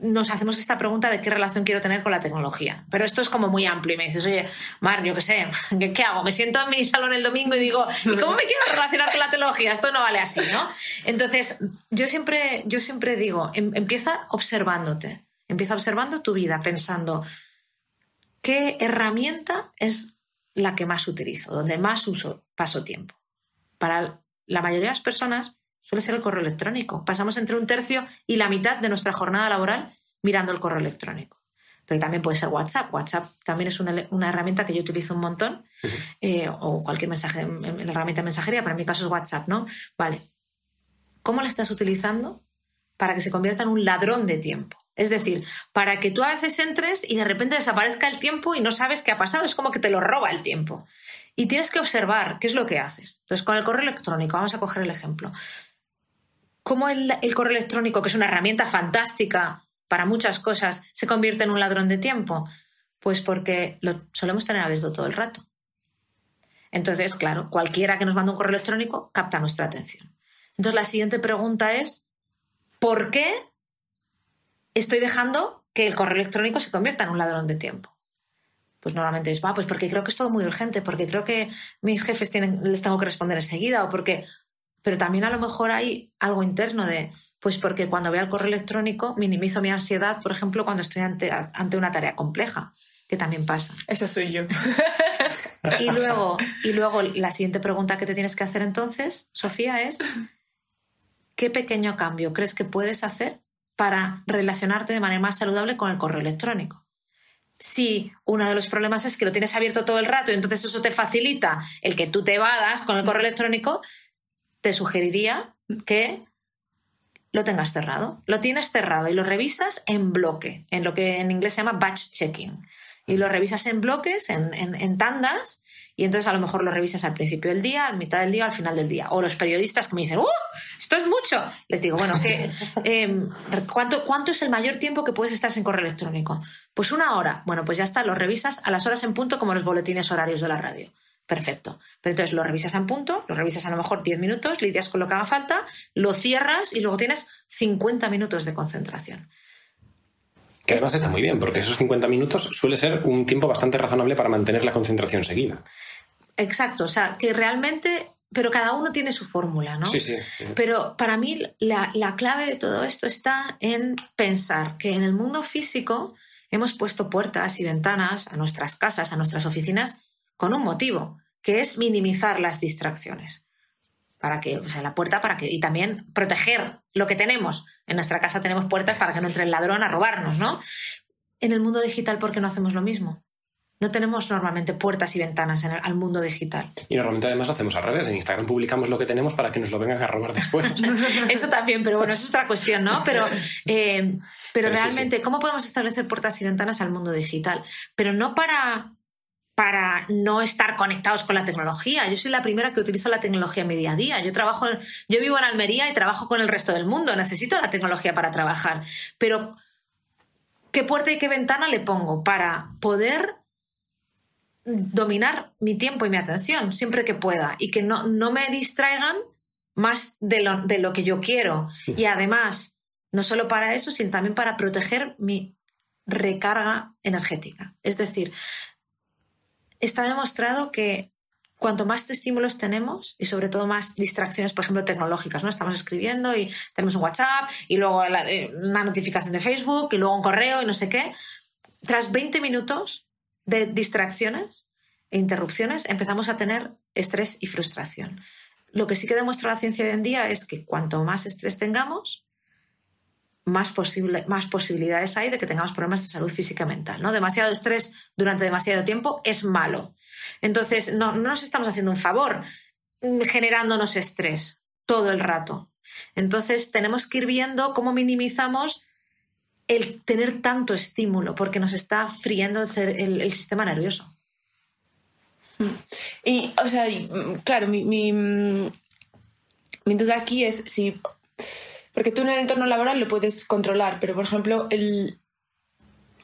nos hacemos esta pregunta de qué relación quiero tener con la tecnología. Pero esto es como muy amplio y me dices, oye, Mar, yo qué sé, ¿qué, hago? Me siento en mi salón el domingo y digo, ¿y cómo me quiero relacionar con la tecnología? Esto no vale así, ¿no? Entonces, yo siempre, yo siempre digo, em, empieza observándote, empieza observando tu vida, pensando, ¿qué herramienta es la que más utilizo, donde más uso, paso tiempo? Para la mayoría de las personas, suele ser el correo electrónico. Pasamos entre un tercio y la mitad de nuestra jornada laboral mirando el correo electrónico. Pero también puede ser WhatsApp. WhatsApp también es una, herramienta que yo utilizo un montón, eh, o cualquier mensaje, herramienta de mensajería, pero en mi caso es WhatsApp, ¿no? Vale. ¿Cómo la estás utilizando para que se convierta en un ladrón de tiempo? Es decir, para que tú a veces entres y de repente desaparezca el tiempo y no sabes qué ha pasado, es como que te lo roba el tiempo. Y tienes que observar qué es lo que haces. Entonces, con el correo electrónico, vamos a coger el ejemplo. ¿Cómo el, correo electrónico, que es una herramienta fantástica para muchas cosas, se convierte en un ladrón de tiempo? Pues porque lo solemos tener abierto todo el rato. Entonces, claro, cualquiera que nos mande un correo electrónico capta nuestra atención. Entonces, la siguiente pregunta es, ¿por qué estoy dejando que el correo electrónico se convierta en un ladrón de tiempo? Pues normalmente es, va, pues porque creo que es todo muy urgente, porque creo que mis jefes tienen, les tengo que responder enseguida, o porque pero también a lo mejor hay algo interno de, pues porque cuando veo el correo electrónico minimizo mi ansiedad, por ejemplo, cuando estoy ante, ante una tarea compleja, que también pasa. Esa soy yo. Y luego, y luego la siguiente pregunta que te tienes que hacer entonces, Sofía, es, ¿qué pequeño cambio crees que puedes hacer para relacionarte de manera más saludable con el correo electrónico? si uno de los problemas es que lo tienes abierto todo el rato y entonces eso te facilita el que tú te evadas con el correo electrónico, te sugeriría que lo tengas cerrado. Lo tienes cerrado y lo revisas en bloque, en lo que en inglés se llama batch checking. Y lo revisas en bloques, en, tandas, y entonces a lo mejor lo revisas al principio del día, a mitad del día, al final del día. O los periodistas que me dicen, ¡Uh! Esto es mucho. Les digo, bueno, em, ¿cuánto, ¿cuánto es el mayor tiempo que puedes estar sin correo electrónico? Pues una hora. Bueno, pues ya está, lo revisas a las horas en punto como los boletines horarios de la radio. Perfecto. Pero entonces lo revisas en punto, lo revisas a lo mejor 10 minutos, lidias con lo que haga falta, lo cierras y luego tienes 50 minutos de concentración. Que además está muy bien, porque esos 50 minutos suele ser un tiempo bastante razonable para mantener la concentración seguida. Exacto, o sea, que realmente, pero cada uno tiene su fórmula, ¿no? Sí, sí. Pero para mí la, la clave de todo esto está en pensar que en el mundo físico hemos puesto puertas y ventanas a nuestras casas, a nuestras oficinas, con un motivo, que es minimizar las distracciones. Para que, o sea, la puerta para que, y también proteger lo que tenemos. En nuestra casa tenemos puertas para que no entre el ladrón a robarnos, ¿no? En el mundo digital, ¿por qué no hacemos lo mismo? No tenemos normalmente puertas y ventanas en el, al mundo digital. Y normalmente además lo hacemos al revés. En Instagram publicamos lo que tenemos para que nos lo vengan a robar después. eso también, pero bueno, eso es otra cuestión, ¿no? Pero, eh, pero, realmente, ¿cómo podemos establecer puertas y ventanas al mundo digital? Pero no para para no estar conectados con la tecnología. Yo soy la primera que utilizo la tecnología en mi día a día. Yo trabajo, yo vivo en Almería y trabajo con el resto del mundo. Necesito la tecnología para trabajar. Pero, ¿qué puerta y qué ventana le pongo para poder dominar mi tiempo y mi atención siempre que pueda y que no, no me distraigan más de lo, de lo que yo quiero? Y además, no solo para eso, sino también para proteger mi recarga energética. Es decir, está demostrado que cuanto más estímulos tenemos y sobre todo más distracciones, por ejemplo, tecnológicas, ¿no? Estamos escribiendo y tenemos un WhatsApp y luego eh, una notificación de Facebook y luego un correo y no sé qué. Tras 20 minutos de distracciones e interrupciones empezamos a tener estrés y frustración. Lo que sí que demuestra la ciencia hoy en día es que cuanto más estrés tengamos, más, posible, más posibilidades hay de que tengamos problemas de salud física y mental. ¿no? Demasiado estrés durante demasiado tiempo es malo. Entonces, no, no nos estamos haciendo un favor mm, generándonos estrés todo el rato. Entonces, tenemos que ir viendo cómo minimizamos el tener tanto estímulo, porque nos está friendo el, el, sistema nervioso. Y, o sea, mm, claro, mi, mi, mm, mi duda aquí es si porque tú en el entorno laboral lo puedes controlar, pero por ejemplo, el.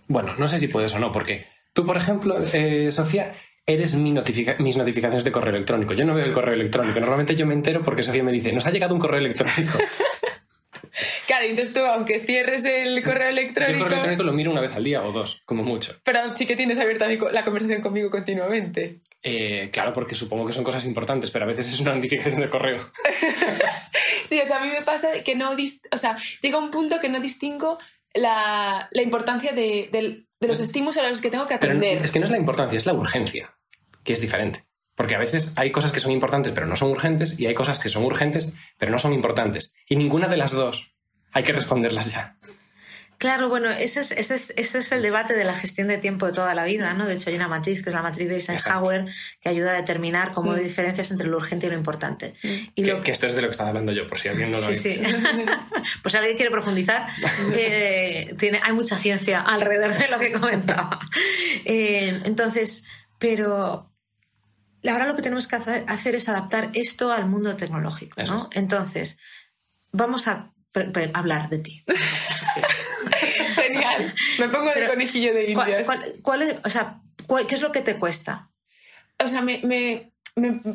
Bueno, no sé si puedes o no, porque tú, por ejemplo, eh, Sofía, eres mi mis notificaciones de correo electrónico. Yo no veo el correo electrónico. Normalmente yo me entero porque Sofía me dice, nos ha llegado un correo electrónico. Claro, entonces tú, aunque cierres el correo electrónico. Yo el correo electrónico lo miro una vez al día o dos, como mucho. Pero sí que tienes abierta la conversación conmigo continuamente. Eh, claro, porque supongo que son cosas importantes, pero a veces es una notificación de correo. sí, o sea, a mí me pasa que no. O sea, llega un punto que no distingo la, importancia de, los estímulos a los que tengo que atender. es que no es la importancia, es la urgencia, que es diferente. Porque a veces hay cosas que son importantes pero no son urgentes y hay cosas que son urgentes pero no son importantes. Y ninguna de las dos hay que responderlas ya. Claro, bueno, ese es, ese, es, ese es, el debate de la gestión de tiempo de toda la vida, ¿no? De hecho, hay una matriz, que es la matriz de Eisenhower, que ayuda a determinar cómo hay mm. diferencias entre lo urgente y lo importante. Mm. Y que, esto es de lo que estaba hablando yo, por si alguien no lo ha sí, sí. pues si alguien quiere profundizar, eh, tiene, hay mucha ciencia alrededor de lo que comentaba. Eh, entonces, pero ahora lo que tenemos que hacer es adaptar esto al mundo tecnológico, ¿no? Entonces, vamos a hablar de ti. Genial. Me pongo de conejillo de indias. ¿cuál, es, o sea, ¿qué es lo que te cuesta? O sea, me,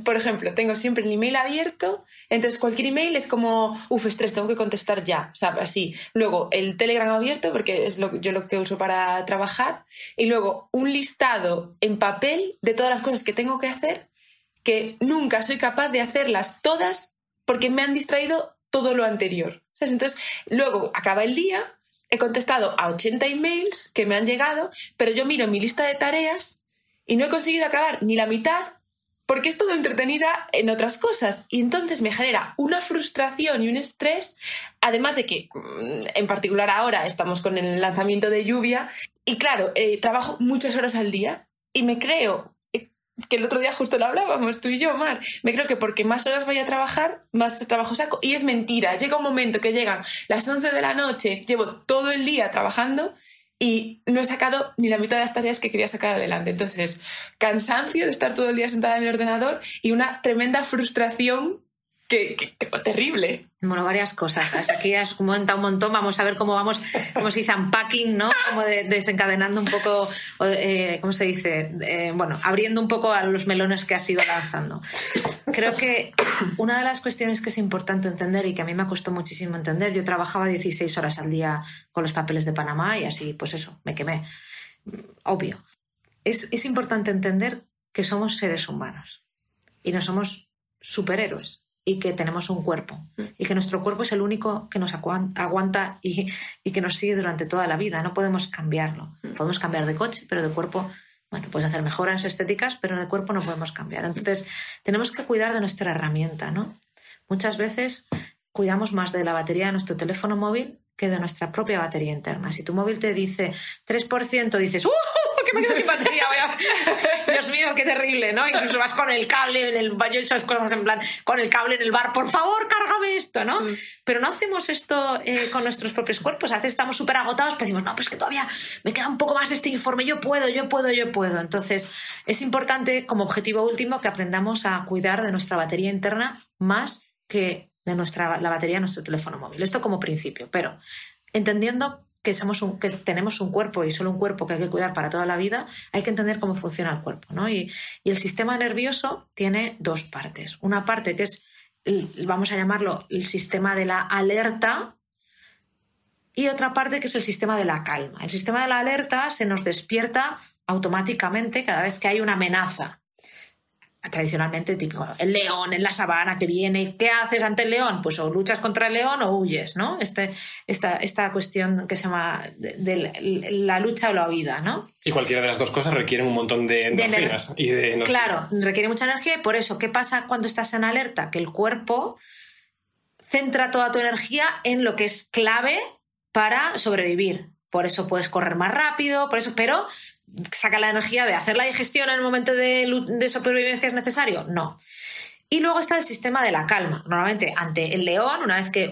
por ejemplo, tengo siempre el email abierto, entonces cualquier email es como, uff, estrés, tengo que contestar ya, o sea, así. Luego el Telegram abierto, porque es lo, yo lo que uso para trabajar, y luego un listado en papel de todas las cosas que tengo que hacer, que nunca soy capaz de hacerlas todas porque me han distraído todo lo anterior. Entonces, luego acaba el día, he contestado a 80 emails que me han llegado, pero yo miro mi lista de tareas y no he conseguido acabar ni la mitad porque es todo entretenida en otras cosas. Y entonces me genera una frustración y un estrés, además de que, mm, en particular ahora, estamos con el lanzamiento de lluvia. Y claro, eh, trabajo muchas horas al día y me creo que el otro día justo lo hablábamos tú y yo, Mar. Me creo que porque más horas voy a trabajar, más trabajo saco. Y es mentira. Llega un momento que llegan las 11 de la noche, llevo todo el día trabajando y no he sacado ni la mitad de las tareas que quería sacar adelante. Entonces, cansancio de estar todo el día sentada en el ordenador y una tremenda frustración que, terrible. Bueno, varias cosas. Aquí has comentado un montón. Vamos a ver cómo vamos, cómo se dice, unpacking, ¿no? Como desencadenando un poco, eh, ¿cómo se dice? Eh, bueno, abriendo un poco a los melones que has ido lanzando. Creo que una de las cuestiones que es importante entender y que a mí me costó muchísimo entender, yo trabajaba 16 horas al día con los papeles de Panamá y así, pues eso, me quemé. Obvio. Es, es importante entender que somos seres humanos y no somos superhéroes y que tenemos un cuerpo mm. y que nuestro cuerpo es el único que nos aguanta y, que nos sigue durante toda la vida. No podemos cambiarlo. Mm. Podemos cambiar de coche, pero de cuerpo, bueno, puedes hacer mejoras estéticas, pero de cuerpo no podemos cambiar. Entonces, tenemos que cuidar de nuestra herramienta, ¿no? Muchas veces cuidamos más de la batería de nuestro teléfono móvil que de nuestra propia batería interna. Si tu móvil te dice 3%, dices, ¡Uh! Que me quedo sin batería. Dios mío, qué terrible, ¿no? Incluso vas con el cable en el baño y esas cosas en plan, con el cable en el bar, por favor, cárgame esto, ¿no? Mm. Pero no hacemos esto eh, con nuestros propios cuerpos. A veces estamos súper agotados, pero decimos, no, pues que todavía me queda un poco más de este informe, yo puedo, yo puedo, yo puedo. Entonces, es importante como objetivo último que aprendamos a cuidar de nuestra batería interna más que de nuestra, la batería de nuestro teléfono móvil. Esto como principio, pero entendiendo que, somos que tenemos un cuerpo y solo un cuerpo que hay que cuidar para toda la vida, hay que entender cómo funciona el cuerpo. ¿no? Y, el sistema nervioso tiene dos partes. Una parte que es, vamos a llamarlo, el sistema de la alerta, y otra parte que es el sistema de la calma. El sistema de la alerta se nos despierta automáticamente cada vez que hay una amenaza tradicionalmente típico, el león en la sabana que viene, ¿qué haces ante el león? Pues o luchas contra el león o huyes, ¿no? Este, esta, esta cuestión que se llama de, la lucha o la huida, ¿no? Y cualquiera de las dos cosas requieren un montón de endorfinas y de. Claro, requiere mucha energía y por eso, ¿qué pasa cuando estás en alerta? Que el cuerpo centra toda tu energía en lo que es clave para sobrevivir. Por eso puedes correr más rápido, por eso, pero saca la energía de hacer la digestión en el momento de, supervivencia es necesario? No. Y luego está el sistema de la calma. Normalmente ante el león, una vez que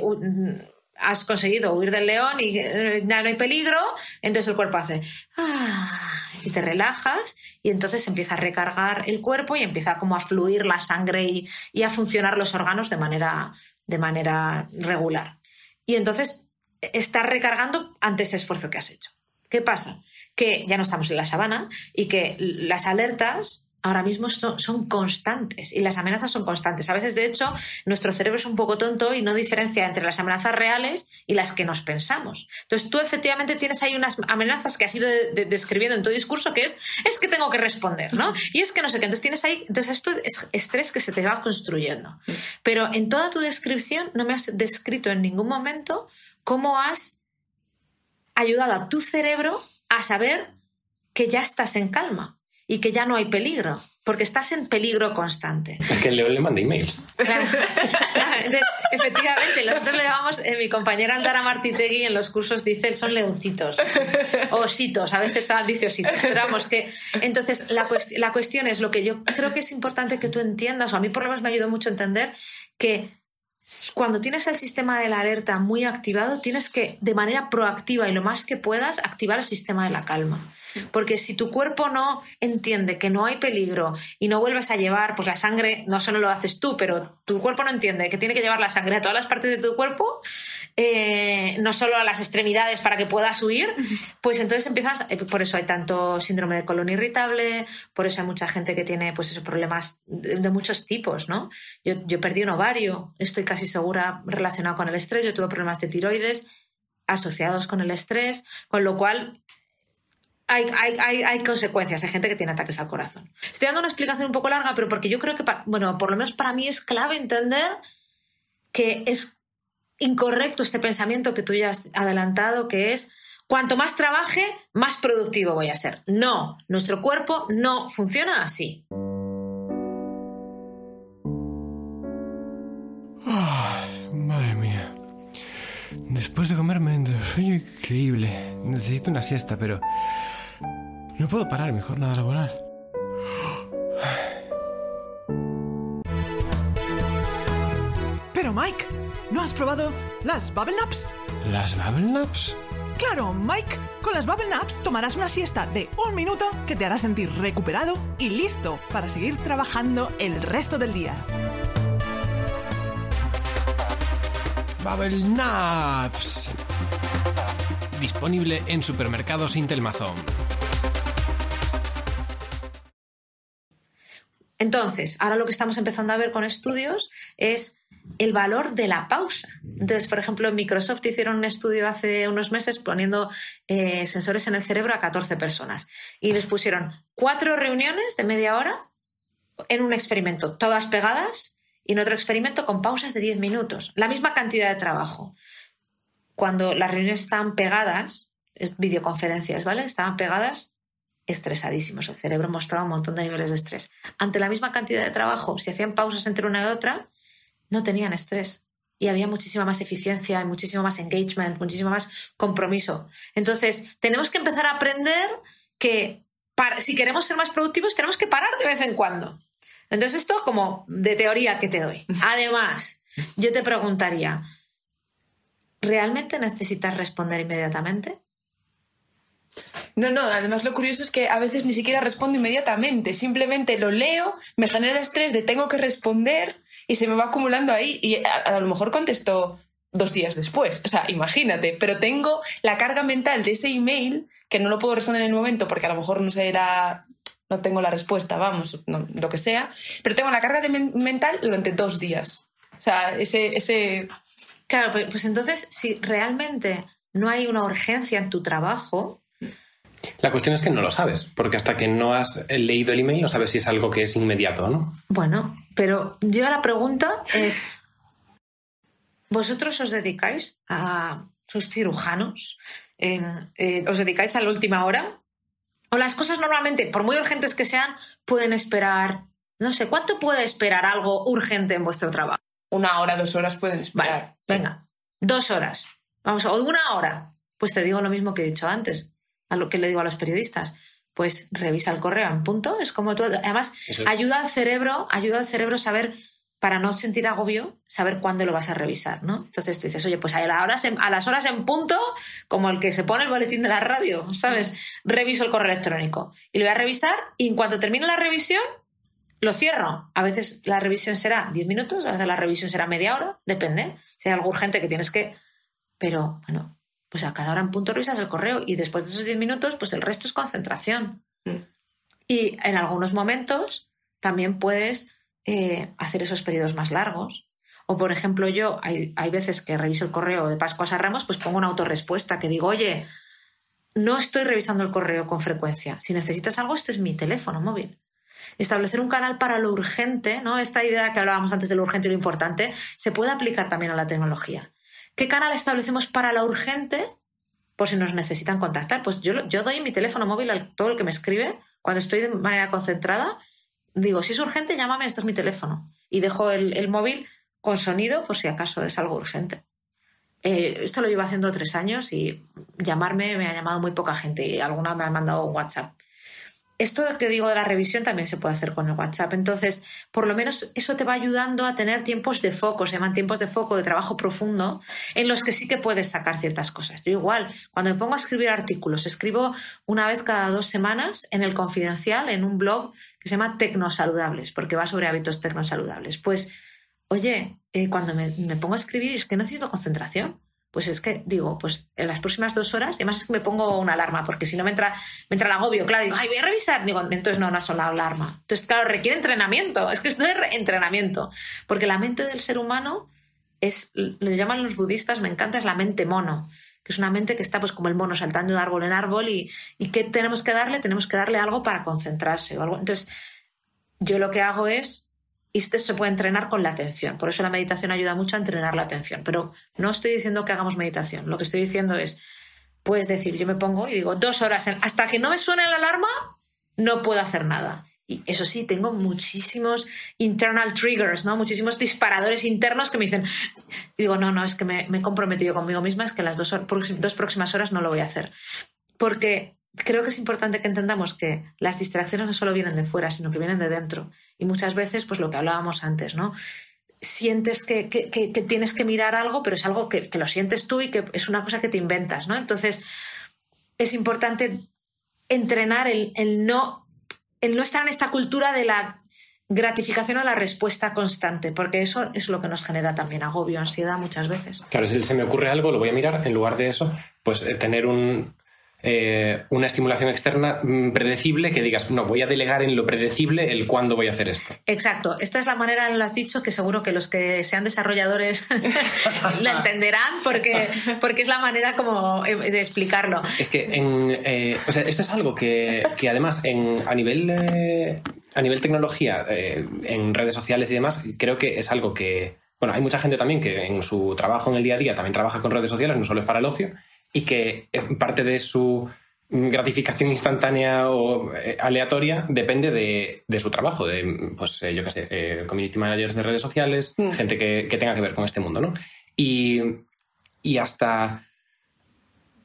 has conseguido huir del león y eh, ya no hay peligro, entonces el cuerpo hace ah", y te relajas y entonces empieza a recargar el cuerpo y empieza como a fluir la sangre y, a funcionar los órganos de manera, de manera regular. Y entonces estás recargando ante ese esfuerzo que has hecho. ¿Qué pasa? Que ya no estamos en la sabana y que las alertas ahora mismo son, constantes y las amenazas son constantes. A veces, de hecho, nuestro cerebro es un poco tonto y no diferencia entre las amenazas reales y las que nos pensamos. Entonces, tú efectivamente tienes ahí unas amenazas que has ido describiendo en tu discurso que es, es que tengo que responder, ¿no? Y es que no sé qué. Entonces, tienes ahí, entonces esto es estrés que se te va construyendo. Pero en toda tu descripción no me has descrito en ningún momento cómo has ayudado a tu cerebro a saber que ya estás en calma y que ya no hay peligro, porque estás en peligro constante. Es que el león le manda emails. efectivamente, nosotros le llamamos, eh, mi compañera Aldara Martitegui en los cursos dice, son leoncitos, o ositos, a veces dice ositos, pero vamos, que entonces la, la cuestión es lo que yo creo que es importante que tú entiendas, o a mí por lo menos me ayudó mucho a entender, que cuando tienes el sistema de la alerta muy activado, tienes que, de manera proactiva y lo más que puedas, activar el sistema de la calma. Porque si tu cuerpo no entiende que no hay peligro y no vuelves a llevar, pues la sangre no solo lo haces tú, pero tu cuerpo no entiende que tiene que llevar la sangre a todas las partes de tu cuerpo, eh, no solo a las extremidades para que puedas huir, pues entonces empiezas, eh, por eso hay tanto síndrome de colon irritable, por eso hay mucha gente que tiene pues esos problemas de, muchos tipos, ¿no? Yo, yo perdí un ovario, estoy casi segura relacionado con el estrés, yo tuve problemas de tiroides asociados con el estrés, con lo cual hay, consecuencias, hay gente que tiene ataques al corazón. Estoy dando una explicación un poco larga, pero porque yo creo que, bueno, por lo menos para mí es clave entender que es incorrecto este pensamiento que tú ya has adelantado, que es cuanto más trabaje, más productivo voy a ser. No, nuestro cuerpo no funciona así. madre mía. Después de comerme un sueño increíble. Necesito una siesta, pero no puedo parar mi jornada laboral. Pero Mike, ¿no has probado las Bubble Naps? ¿Las Bubble Naps? Claro, Mike. Con las Bubble Naps tomarás una siesta de un minuto que te hará sentir recuperado y listo para seguir trabajando el resto del día. Bubble Naps. Disponible en supermercados Intelmazón. Entonces, ahora lo que estamos empezando a ver con estudios es el valor de la pausa. Entonces, por ejemplo, Microsoft hicieron un estudio hace unos meses poniendo eh, sensores en el cerebro a 14 personas y les pusieron cuatro reuniones de media hora en un experimento, todas pegadas, y en otro experimento con pausas de 10 minutos, la misma cantidad de trabajo. Cuando las reuniones estaban pegadas, videoconferencias, ¿vale? Estaban pegadas, estresadísimos. El cerebro mostraba un montón de niveles de estrés. Ante la misma cantidad de trabajo, si hacían pausas entre una y otra, no tenían estrés. Y había muchísima más eficiencia, muchísimo más engagement, muchísimo más compromiso. Entonces, tenemos que empezar a aprender que si queremos ser más productivos, tenemos que parar de vez en cuando. Entonces, esto como de teoría que te doy. Además, yo te preguntaría, ¿realmente necesitas responder inmediatamente? No, no, además lo curioso es que a veces ni siquiera respondo inmediatamente, simplemente lo leo, me genera estrés de tengo que responder y se me va acumulando ahí y a, lo mejor contesto dos días después, o sea, imagínate, pero tengo la carga mental de ese email que no lo puedo responder en el momento porque a lo mejor no será no tengo la respuesta, vamos, lo que sea, pero tengo la carga de mental durante dos días. O sea, ese, ese... Claro, pues, pues entonces, si realmente no hay una urgencia en tu trabajo, la cuestión es que no lo sabes, porque hasta que no has leído el email no sabes si es algo que es inmediato no. Bueno, pero yo la pregunta es, ¿vosotros os dedicáis a... sus cirujanos? Eh, ¿Os dedicáis a la última hora? O las cosas normalmente, por muy urgentes que sean, pueden esperar, no sé, ¿cuánto puede esperar algo urgente en vuestro trabajo? Una hora, dos horas pueden esperar. venga, dos horas. Vamos, o una hora. Pues te digo lo mismo que he dicho antes, a lo que le digo a los periodistas. Pues revisa el correo en punto. Es como tú. Además, ayuda al cerebro, ayuda al cerebro a saber para no sentir agobio, saber cuándo lo vas a revisar, ¿no? Entonces tú dices, oye, pues a las, horas en, a las horas en punto, como el que se pone el boletín de la radio, ¿sabes? Reviso el correo electrónico y lo voy a revisar y en cuanto termine la revisión, lo cierro. A veces la revisión será 10 minutos, a veces la revisión será media hora, depende. Si hay algo urgente que tienes que... Pero, bueno, pues a cada hora en punto revisas el correo y después de esos 10 minutos, pues el resto es concentración. Mm. Y en algunos momentos también puedes eh, hacer esos periodos más largos. O, por ejemplo, yo hay, veces que reviso el correo de Pascuas a Ramos, pues pongo una autorrespuesta que digo, oye, no estoy revisando el correo con frecuencia. Si necesitas algo, este es mi teléfono móvil. Establecer un canal para lo urgente, ¿no? Esta idea que hablábamos antes de lo urgente y lo importante, se puede aplicar también a la tecnología. ¿Qué canal establecemos para lo urgente? Por si nos necesitan contactar. Pues yo, doy mi teléfono móvil a todo el que me escribe cuando estoy de manera concentrada digo, si es urgente, llámame, este es mi teléfono. Y dejo el, móvil con sonido por si acaso es algo urgente. Eh, esto lo llevo haciendo tres años y llamarme me ha llamado muy poca gente y alguna me ha mandado un WhatsApp. Esto que digo de la revisión también se puede hacer con el WhatsApp. Entonces, por lo menos eso te va ayudando a tener tiempos de foco, se llaman tiempos de foco, de trabajo profundo, en los que sí que puedes sacar ciertas cosas. Yo igual, cuando me pongo a escribir artículos, escribo una vez cada dos semanas en el Confidencial, en un blog que se llama Tecnosaludables, porque va sobre hábitos tecnosaludables. Pues, oye, eh, cuando me, me pongo a escribir es que necesito concentración pues es que digo, pues en las próximas dos horas, además es que me pongo una alarma, porque si no me entra, me entra el agobio, claro, digo, ay, voy a revisar, digo, entonces no, una sola alarma. Entonces, claro, requiere entrenamiento, es que esto es entrenamiento, porque la mente del ser humano es, lo llaman los budistas, me encanta, es la mente mono, que es una mente que está pues como el mono saltando de árbol en árbol y, y ¿qué tenemos que darle? Tenemos que darle algo para concentrarse o algo. Entonces, yo lo que hago es y esto se puede entrenar con la atención. Por eso la meditación ayuda mucho a entrenar la atención. Pero no estoy diciendo que hagamos meditación. Lo que estoy diciendo es, puedes decir, yo me pongo y digo, dos horas, hasta que no me suene la alarma, no puedo hacer nada. Y eso sí, tengo muchísimos internal triggers, ¿no? Muchísimos disparadores internos que me dicen, digo, no, no, es que me, he comprometido conmigo misma, es que las dos, dos próximas horas no lo voy a hacer. Porque creo que es importante que entendamos que las distracciones no solo vienen de fuera, sino que vienen de dentro. Y muchas veces, pues lo que hablábamos antes, ¿no? Sientes que, tienes que mirar algo, pero es algo que, lo sientes tú y que es una cosa que te inventas, ¿no? Entonces, es importante entrenar el, no, el no estar en esta cultura de la gratificación o la respuesta constante, porque eso es lo que nos genera también agobio, ansiedad muchas veces. Claro, si se me ocurre algo, lo voy a mirar, en lugar de eso, pues eh, tener un, eh, una estimulación externa mm, predecible que digas, no, voy a delegar en lo predecible el cuándo voy a hacer esto. Exacto. Esta es la manera, lo has dicho, que seguro que los que sean desarrolladores la entenderán porque, porque es la manera como eh, de explicarlo. Es que en, eh, esto es algo que, además en, a nivel... a nivel tecnología, en redes sociales y demás, creo que es algo que, bueno, hay mucha gente también que en su trabajo en el día a día también trabaja con redes sociales, no solo es para el ocio, y que parte de su gratificación instantánea o eh, aleatoria depende de, su trabajo, de, pues, eh, yo qué sé, eh, community managers de redes sociales, mm. gente que, tenga que ver con este mundo, ¿no? Y, hasta,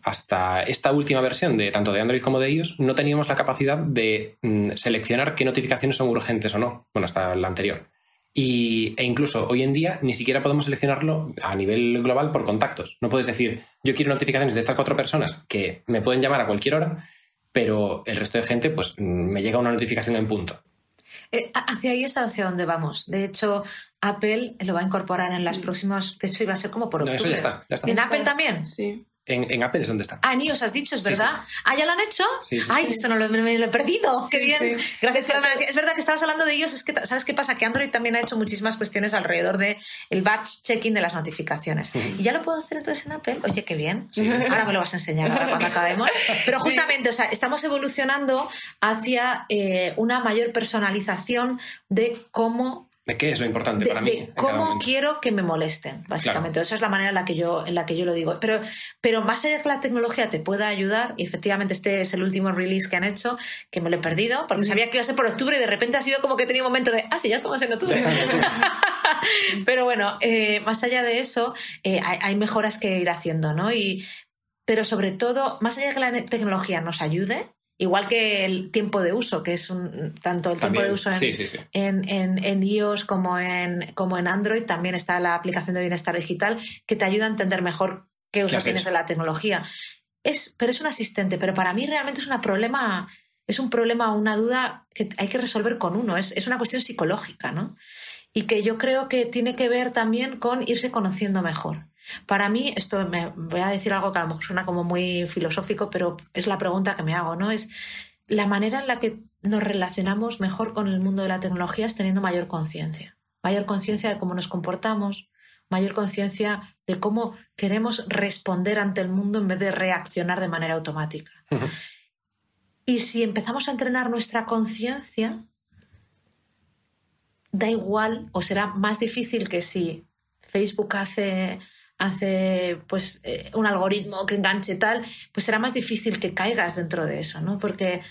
hasta esta última versión de tanto de Android como de iOS, no teníamos la capacidad de mm, seleccionar qué notificaciones son urgentes o no. Bueno, hasta la anterior. Y, e incluso hoy en día ni siquiera podemos seleccionarlo a nivel global por contactos. No puedes decir, yo quiero notificaciones de estas cuatro personas que me pueden llamar a cualquier hora, pero el resto de gente, pues me llega una notificación en punto. Eh, hacia ahí es hacia donde vamos. De hecho, Apple lo va a incorporar en las próximas. De hecho, iba a ser como por octubre. No, eso ya está. Ya está. ¿En Apple también? Sí. En, en, Apple es donde está. Ah, en iOS has dicho, es Sí, verdad. Ah, ¿ya lo han hecho? Sí, sí, Ay, sí. esto no lo, me, me lo he perdido. Qué Sí, bien. sí. Gracias. por la. Es verdad que estabas hablando de iOS. Es que, ¿sabes qué pasa? Que Android también ha hecho muchísimas cuestiones alrededor de el batch checking de las notificaciones. ¿Y ya lo puedo hacer entonces en Apple? Oye, qué bien. Ahora me lo vas a enseñar ahora cuando acabemos. Pero justamente, o sea, estamos evolucionando hacia eh, una mayor personalización de cómo ¿De qué es lo importante de, para mí? de cómo quiero que me molesten, básicamente. Esa es la manera en la que yo, en la que yo lo digo. Pero, pero más allá de que la tecnología te pueda ayudar, y efectivamente este es el último release que han hecho, que me lo he perdido, porque sabía que iba a ser por octubre y de repente ha sido como que tenía un momento de, ah, sí, ya estamos en octubre. Pero bueno, eh, más allá de eso, eh, hay, hay mejoras que ir haciendo, ¿no? Y, pero sobre todo, más allá de que la tecnología nos ayude, igual que el tiempo de uso, que es un, tanto el tiempo de uso en, Sí, sí, sí. en, en- en iOS como en, como en Android, también está la aplicación de bienestar digital que te ayuda a entender mejor qué uso has tienes de la tecnología. Es, pero es un asistente, pero para mí realmente es un problema, es un problema, una duda que hay que resolver con uno, es, es una cuestión psicológica, ¿no? Y que yo creo que tiene que ver también con irse conociendo mejor. Para mí, esto me voy a decir algo que a lo mejor suena como muy filosófico, pero es la pregunta que me hago, ¿no? Es la manera en la que nos relacionamos mejor con el mundo de la tecnología es teniendo mayor conciencia. Mayor conciencia de cómo nos comportamos, mayor conciencia de cómo queremos responder ante el mundo en vez de reaccionar de manera automática. Y si empezamos a entrenar nuestra conciencia, da igual o será más difícil que si Facebook hace, hace pues, eh, un algoritmo que enganche tal, pues será más difícil que caigas dentro de eso, ¿no? Porque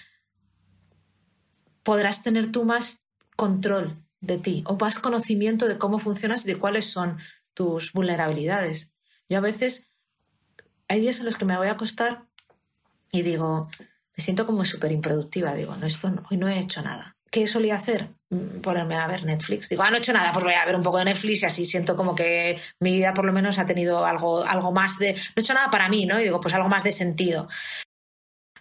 podrás tener tú más control de ti o más conocimiento de cómo funcionas y de cuáles son tus vulnerabilidades. Yo a veces hay días en los que me voy a acostar y digo, me siento como súper improductiva. Digo, no, esto no, hoy no he hecho nada. ¿Qué solía hacer? Mm, Ponerme a ver Netflix. Digo, ah, no he hecho nada, pues voy a ver un poco de Netflix y así siento como que mi vida por lo menos ha tenido algo, algo más de... No he hecho nada para mí, ¿no? Y digo, pues algo más de sentido.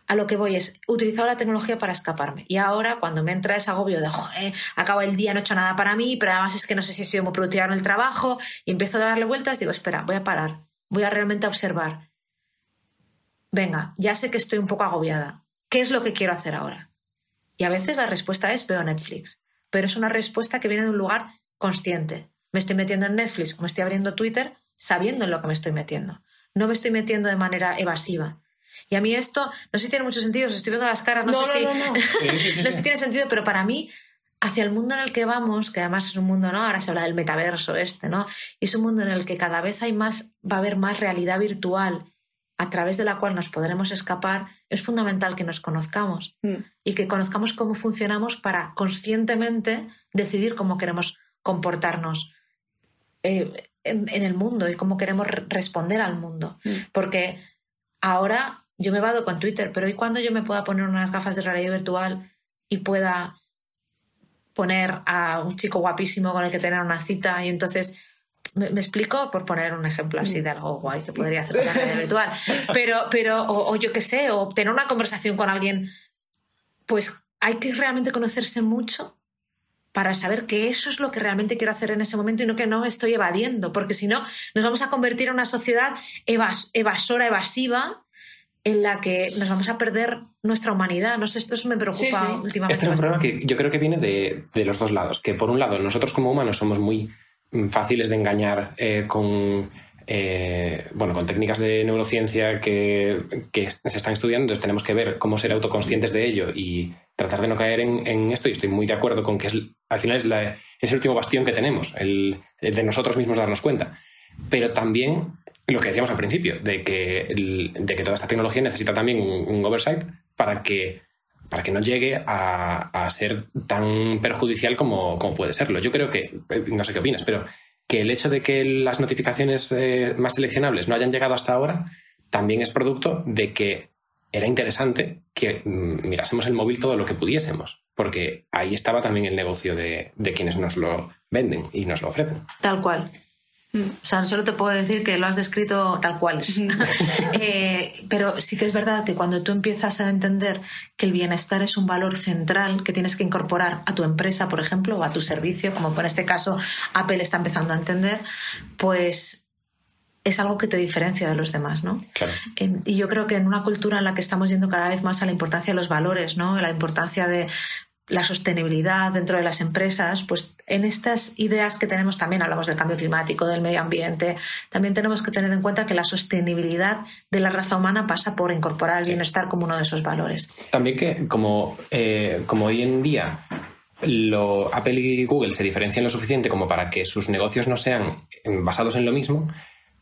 A lo que voy es, he utilizado la tecnología para escaparme. Y ahora, cuando me entra ese agobio de, joder, acabo el día, no he hecho nada para mí, pero además es que no sé si he sido muy productiva en el trabajo, y empiezo a darle vueltas, digo, espera, voy a parar, voy a realmente observar. Venga, ya sé que estoy un poco agobiada. ¿Qué es lo que quiero hacer ahora? Y a veces la respuesta es veo Netflix, pero es una respuesta que viene de un lugar consciente. Me estoy metiendo en Netflix o me estoy abriendo Twitter sabiendo en lo que me estoy metiendo. No me estoy metiendo de manera evasiva. Y a mí esto, no sé si tiene mucho sentido, os estoy viendo las caras, no, No, sé no, si... no, no. Sí, sí, sí, no sé si tiene sentido, pero para mí, hacia el mundo en el que vamos, que además es un mundo, ¿no? Ahora se habla del metaverso este, ¿no? Y es un mundo en el que cada vez hay más, va a haber más realidad virtual a través de la cual nos podremos escapar, es fundamental que nos conozcamos Mm. y que conozcamos cómo funcionamos para conscientemente decidir cómo queremos comportarnos eh, en, en el mundo y cómo queremos re- responder al mundo. Mm. Porque ahora yo me vado con Twitter, pero ¿y cuando yo me pueda poner unas gafas de realidad virtual y pueda poner a un chico guapísimo con el que tener una cita y entonces me, me explico por poner un ejemplo así de algo guay que podría hacer la realidad virtual pero pero o, o yo qué sé o tener una conversación con alguien pues hay que realmente conocerse mucho para saber que eso es lo que realmente quiero hacer en ese momento y no que no estoy evadiendo, porque si no nos vamos a convertir en una sociedad evas- evasora, evasiva, en la que nos vamos a perder nuestra humanidad. No sé, esto es- me preocupa Sí, sí. últimamente. Este es un problema que yo creo que viene de, de los dos lados. Que por un lado, nosotros como humanos somos muy fáciles de engañar eh, con, eh, bueno, con técnicas de neurociencia que, que se están estudiando. Entonces tenemos que ver cómo ser autoconscientes de ello y tratar de no caer en, esto. Y estoy muy de acuerdo con que es, al final es, la- es el último bastión que tenemos, el, de nosotros mismos darnos cuenta. Pero también lo que decíamos al principio, de que, de que toda esta tecnología necesita también un oversight para que para que no llegue a, ser tan perjudicial como, como puede serlo. Yo creo que, eh, no sé qué opinas, pero que el hecho de que las notificaciones eh, más seleccionables no hayan llegado hasta ahora también es producto de que era interesante que mm, mirásemos el móvil todo lo que pudiésemos, porque ahí estaba también el negocio de, de quienes nos lo venden y nos lo ofrecen. Tal cual. O sea, solo te puedo decir que lo has descrito tal cual. Eh, pero sí que es verdad que cuando tú empiezas a entender que el bienestar es un valor central que tienes que incorporar a tu empresa, por ejemplo, o a tu servicio, como en este caso Apple está empezando a entender, pues es algo que te diferencia de los demás, ¿no? Claro. Eh, y yo creo que en una cultura en la que estamos yendo cada vez más a la importancia de los valores, ¿no? La importancia de la sostenibilidad dentro de las empresas, pues en estas ideas que tenemos también hablamos del cambio climático, del medio ambiente, también tenemos que tener en cuenta que la sostenibilidad de la raza humana pasa por incorporar el bienestar como uno de esos valores. También que como, eh, como hoy en día lo, Apple y Google se diferencian lo suficiente como para que sus negocios no sean basados en lo mismo,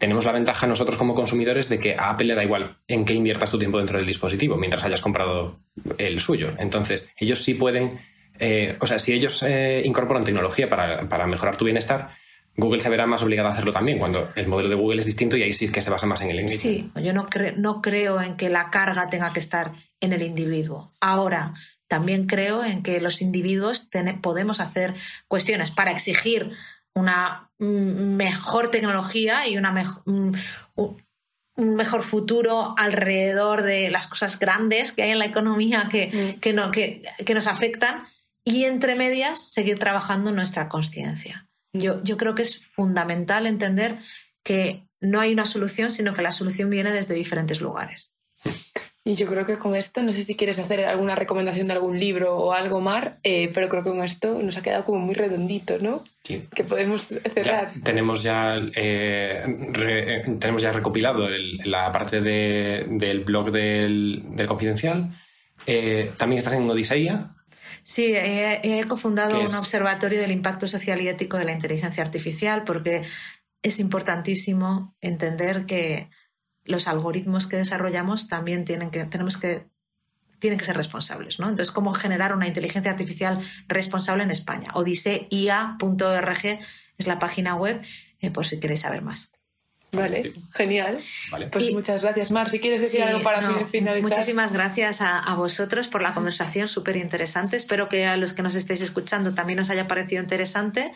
tenemos la ventaja nosotros como consumidores de que a Apple le da igual en qué inviertas tu tiempo dentro del dispositivo mientras hayas comprado el suyo. Entonces, ellos sí pueden, eh, o sea, si ellos eh, incorporan tecnología para, para, mejorar tu bienestar, Google se verá más obligada a hacerlo también, cuando el modelo de Google es distinto y ahí sí que se basa más en el engagement. Sí, yo no, no creo en que la carga tenga que estar en el individuo. Ahora, también creo en que los individuos podemos hacer cuestiones para exigir una mejor tecnología y una un, mejor futuro alrededor de las cosas grandes que hay en la economía que, mm. que, no, que, que, nos afectan y entre medias seguir trabajando nuestra conciencia. Yo, yo creo que es fundamental entender que no hay una solución, sino que la solución viene desde diferentes lugares. Y yo creo que con esto, no sé si quieres hacer alguna recomendación de algún libro o algo, Mar, eh, pero creo que con esto nos ha quedado como muy redondito, ¿no? Sí. Que podemos cerrar. Ya, tenemos, ya, eh, re, tenemos ya recopilado el, la parte de, del blog del, del Confidencial. Eh, También estás en Odiseia. Sí, he, he cofundado un observatorio del impacto social y ético de la inteligencia artificial porque es importantísimo entender que los algoritmos que desarrollamos también tienen que, tenemos que, tienen que ser responsables. ¿no? Entonces, ¿cómo generar una inteligencia artificial responsable en España? odiseia.org es la página web eh, por si queréis saber más. Vale, genial. Vale. Pues y, muchas gracias, Mar. Si quieres decir sí, algo para no, finalizar. Muchísimas gracias a, a vosotros por la conversación, súper interesante. Espero que a los que nos estéis escuchando también os haya parecido interesante.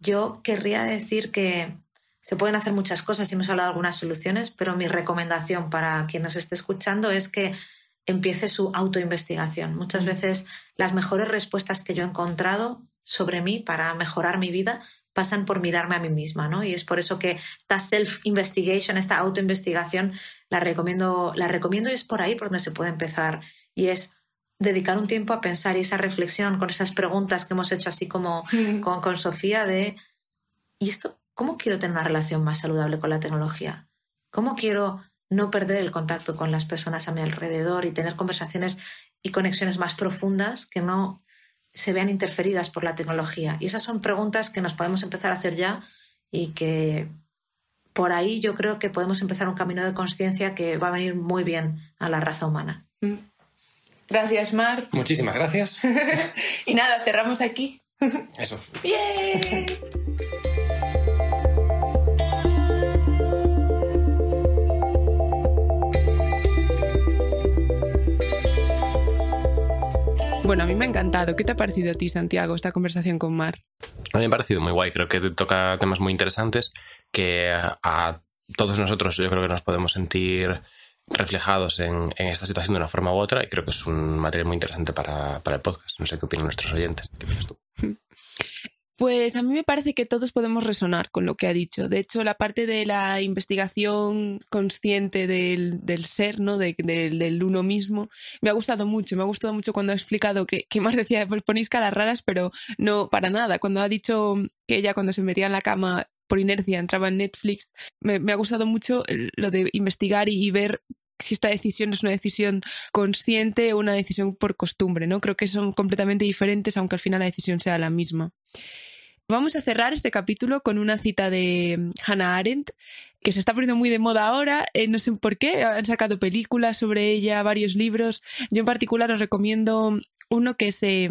Yo querría decir que se pueden hacer muchas cosas y hemos hablado de algunas soluciones, pero mi recomendación para quien nos esté escuchando es que empiece su autoinvestigación. Muchas veces las mejores respuestas que yo he encontrado sobre mí para mejorar mi vida pasan por mirarme a mí misma, ¿no? Y es por eso que esta self-investigation, esta autoinvestigación, la recomiendo, la recomiendo y es por ahí por donde se puede empezar. Y es dedicar un tiempo a pensar y esa reflexión con esas preguntas que hemos hecho así como con, con Sofía de ¿y esto ¿cómo quiero tener una relación más saludable con la tecnología? ¿Cómo quiero no perder el contacto con las personas a mi alrededor y tener conversaciones y conexiones más profundas que no se vean interferidas por la tecnología? Y esas son preguntas que nos podemos empezar a hacer ya y que por ahí yo creo que podemos empezar un camino de conciencia que va a venir muy bien a la raza humana. Mm. Gracias, Mar. Muchísimas gracias. y nada, cerramos aquí. Eso. ¡Bien! Bueno, a mí me ha encantado. ¿Qué te ha parecido a ti, Santiago, esta conversación con Mar? A mí me ha parecido muy guay. Creo que toca temas muy interesantes que a todos nosotros yo creo que nos podemos sentir reflejados en, en, esta situación de una forma u otra y creo que es un material muy interesante para, para el podcast. No sé qué opinan nuestros oyentes. ¿Qué opinas tú? Pues a mí me parece que todos podemos resonar con lo que ha dicho. De hecho, la parte de la investigación consciente del, del ser, ¿no? De, de, del uno mismo, me ha gustado mucho. Me ha gustado mucho cuando ha explicado que, que más decía, pues ponéis caras raras, pero no para nada. Cuando ha dicho que ella cuando se metía en la cama por inercia entraba en Netflix, me, me ha gustado mucho lo de investigar y, y ver si esta decisión es una decisión consciente o una decisión por costumbre, ¿no? Creo que son completamente diferentes, aunque al final la decisión sea la misma. Vamos a cerrar este capítulo con una cita de Hannah Arendt, que se está poniendo muy de moda ahora, eh, no sé por qué, han sacado películas sobre ella, varios libros. Yo en particular os recomiendo uno que es eh,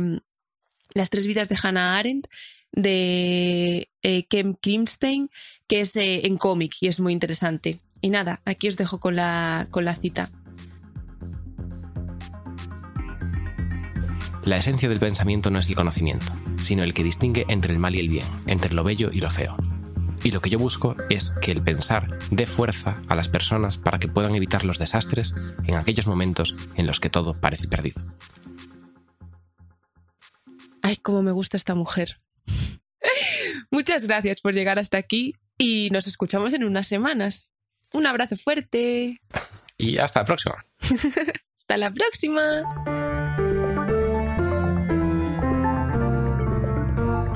Las tres vidas de Hannah Arendt, de eh, Kem Krimstein, que es en cómic y es muy interesante. Y nada, aquí os dejo con la, con la cita. La esencia del pensamiento no es el conocimiento, sino el que distingue entre el mal y el bien, entre lo bello y lo feo. Y lo que yo busco es que el pensar dé fuerza a las personas para que puedan evitar los desastres en aquellos momentos en los que todo parece perdido. Ay, cómo me gusta esta mujer. Muchas gracias por llegar hasta aquí y nos escuchamos en unas semanas. Un abrazo fuerte. Y hasta la próxima. Hasta la próxima.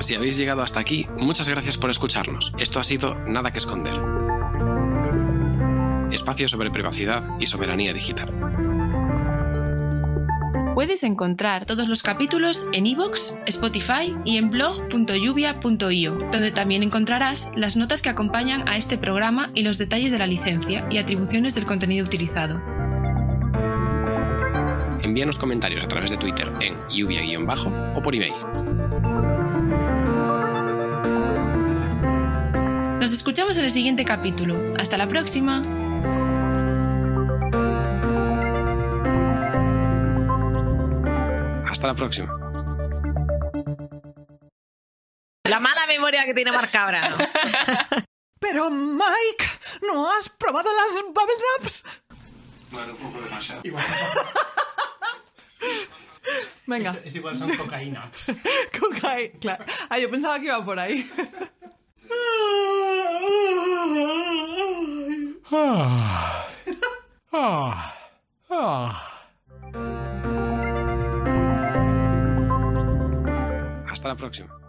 Si habéis llegado hasta aquí, muchas gracias por escucharnos. Esto ha sido Nada que Esconder. Espacio sobre privacidad y soberanía digital. Puedes encontrar todos los capítulos en iVoox, Spotify y en blog.lluvia.io, donde también encontrarás las notas que acompañan a este programa y los detalles de la licencia y atribuciones del contenido utilizado. Envíanos comentarios a través de Twitter en lluvia-bajo o por email. Nos escuchamos en el siguiente capítulo. Hasta la próxima. Hasta la próxima. La mala memoria que tiene Marcabra. Pero, Mike, ¿no has probado las Bubble Wraps? Bueno, un poco demasiado. Venga, Es igual, son cocaína. cocaína. Claro. Ah, yo pensaba que iba por ahí. Hasta la próxima.